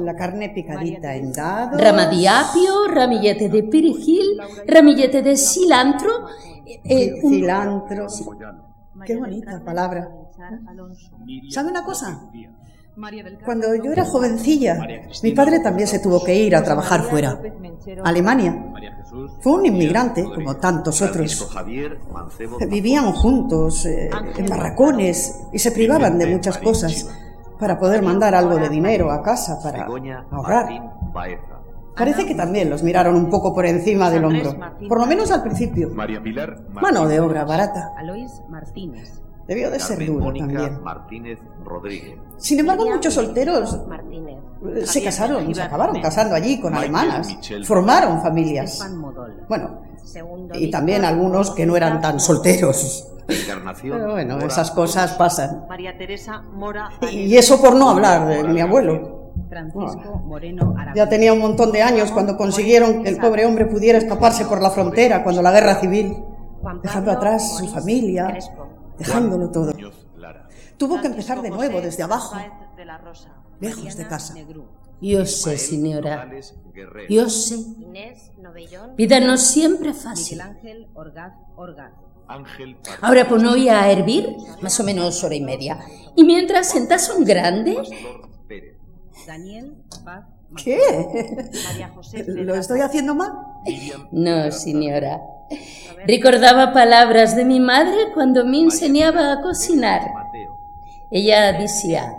la carne picadita en dados. Rama de apio, ramillete de perejil, ramillete de cilantro. Eh, cilantro. Qué bonita palabra. ¿Sabe una cosa? Cuando yo era jovencilla, mi padre también se tuvo que ir a trabajar fuera, Alemania. Fue un inmigrante, como tantos otros. Vivían juntos, eh, en barracones, y se privaban de muchas cosas para poder mandar algo de dinero a casa para ahorrar. Parece que también los miraron un poco por encima del hombro, por lo menos al principio. Mano de obra barata. Debió de ser duro también. Sin embargo, muchos solteros se casaron, se acabaron casando allí con alemanas, formaron familias. Bueno, y también algunos que no eran tan solteros. Pero bueno, esas cosas pasan. Y eso por no hablar de mi abuelo. ya tenía un montón de años cuando consiguieron que el pobre hombre pudiera escaparse por la frontera cuando la guerra civil, dejando atrás su familia, dejándolo todo. Tuvo que empezar de nuevo desde abajo, lejos de casa. Yo sé, señora. Yo sé. Vida no siempre fácil. Ahora pon hoy a hervir, más o menos hora y media. Y mientras sentas un grande. ¿Qué? ¿Lo estoy haciendo mal? No, señora. Recordaba palabras de mi madre cuando me enseñaba a cocinar. Ella decía,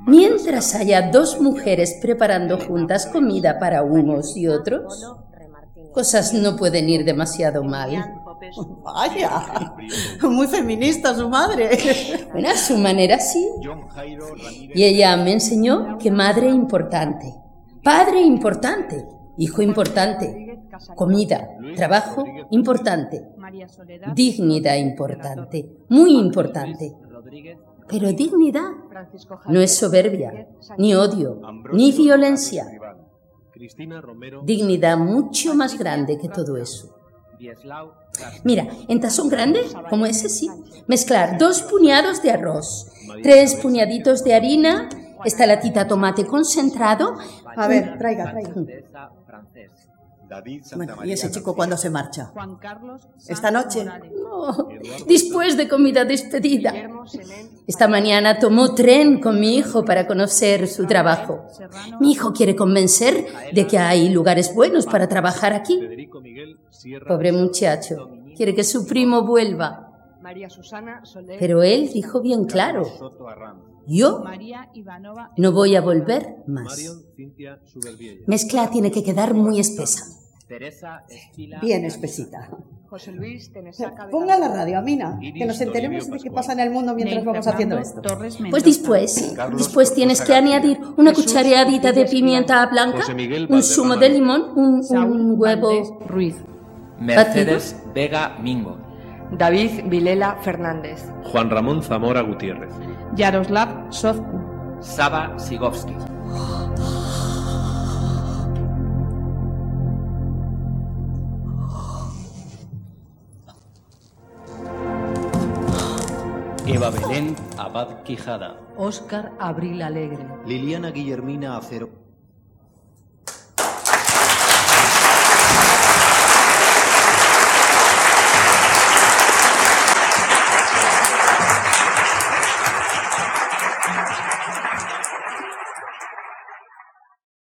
mientras haya dos mujeres preparando juntas comida para unos y otros, cosas no pueden ir demasiado mal. Vaya, muy feminista su madre. Bueno, a su manera sí. Y ella me enseñó que madre importante, padre importante, hijo importante, comida, trabajo importante, dignidad importante, muy importante. Pero dignidad no es soberbia, ni odio, ni violencia. Dignidad mucho más grande que todo eso. Mira, en tazón grande, como ese sí, mezclar dos puñados de arroz, tres puñaditos de harina, esta latita tomate concentrado. A ver, traiga, traiga. Bueno, ¿y ese chico cuándo se marcha? ¿Esta noche? No, después de comida despedida. Esta mañana tomó tren con mi hijo para conocer su trabajo. Mi hijo quiere convencer de que hay lugares buenos para trabajar aquí. Pobre muchacho, quiere que su primo vuelva. Pero él dijo bien claro, yo no voy a volver más. Mezcla tiene que quedar muy espesa. Bien espesita. Ponga la radio, Amina, que nos enteremos de qué pasa en el mundo mientras vamos haciendo esto. Pues después, después tienes que añadir una cucharadita de pimienta blanca, un zumo de limón, un, un huevo Ruiz. Mercedes Vega Mingo. David Vilela Fernández. Juan Ramón Zamora Gutiérrez. Yaroslav Sozku. Saba Sigovsky. Eva Belén Abad Quijada. Óscar Abril Alegre. Liliana Guillermina Acero.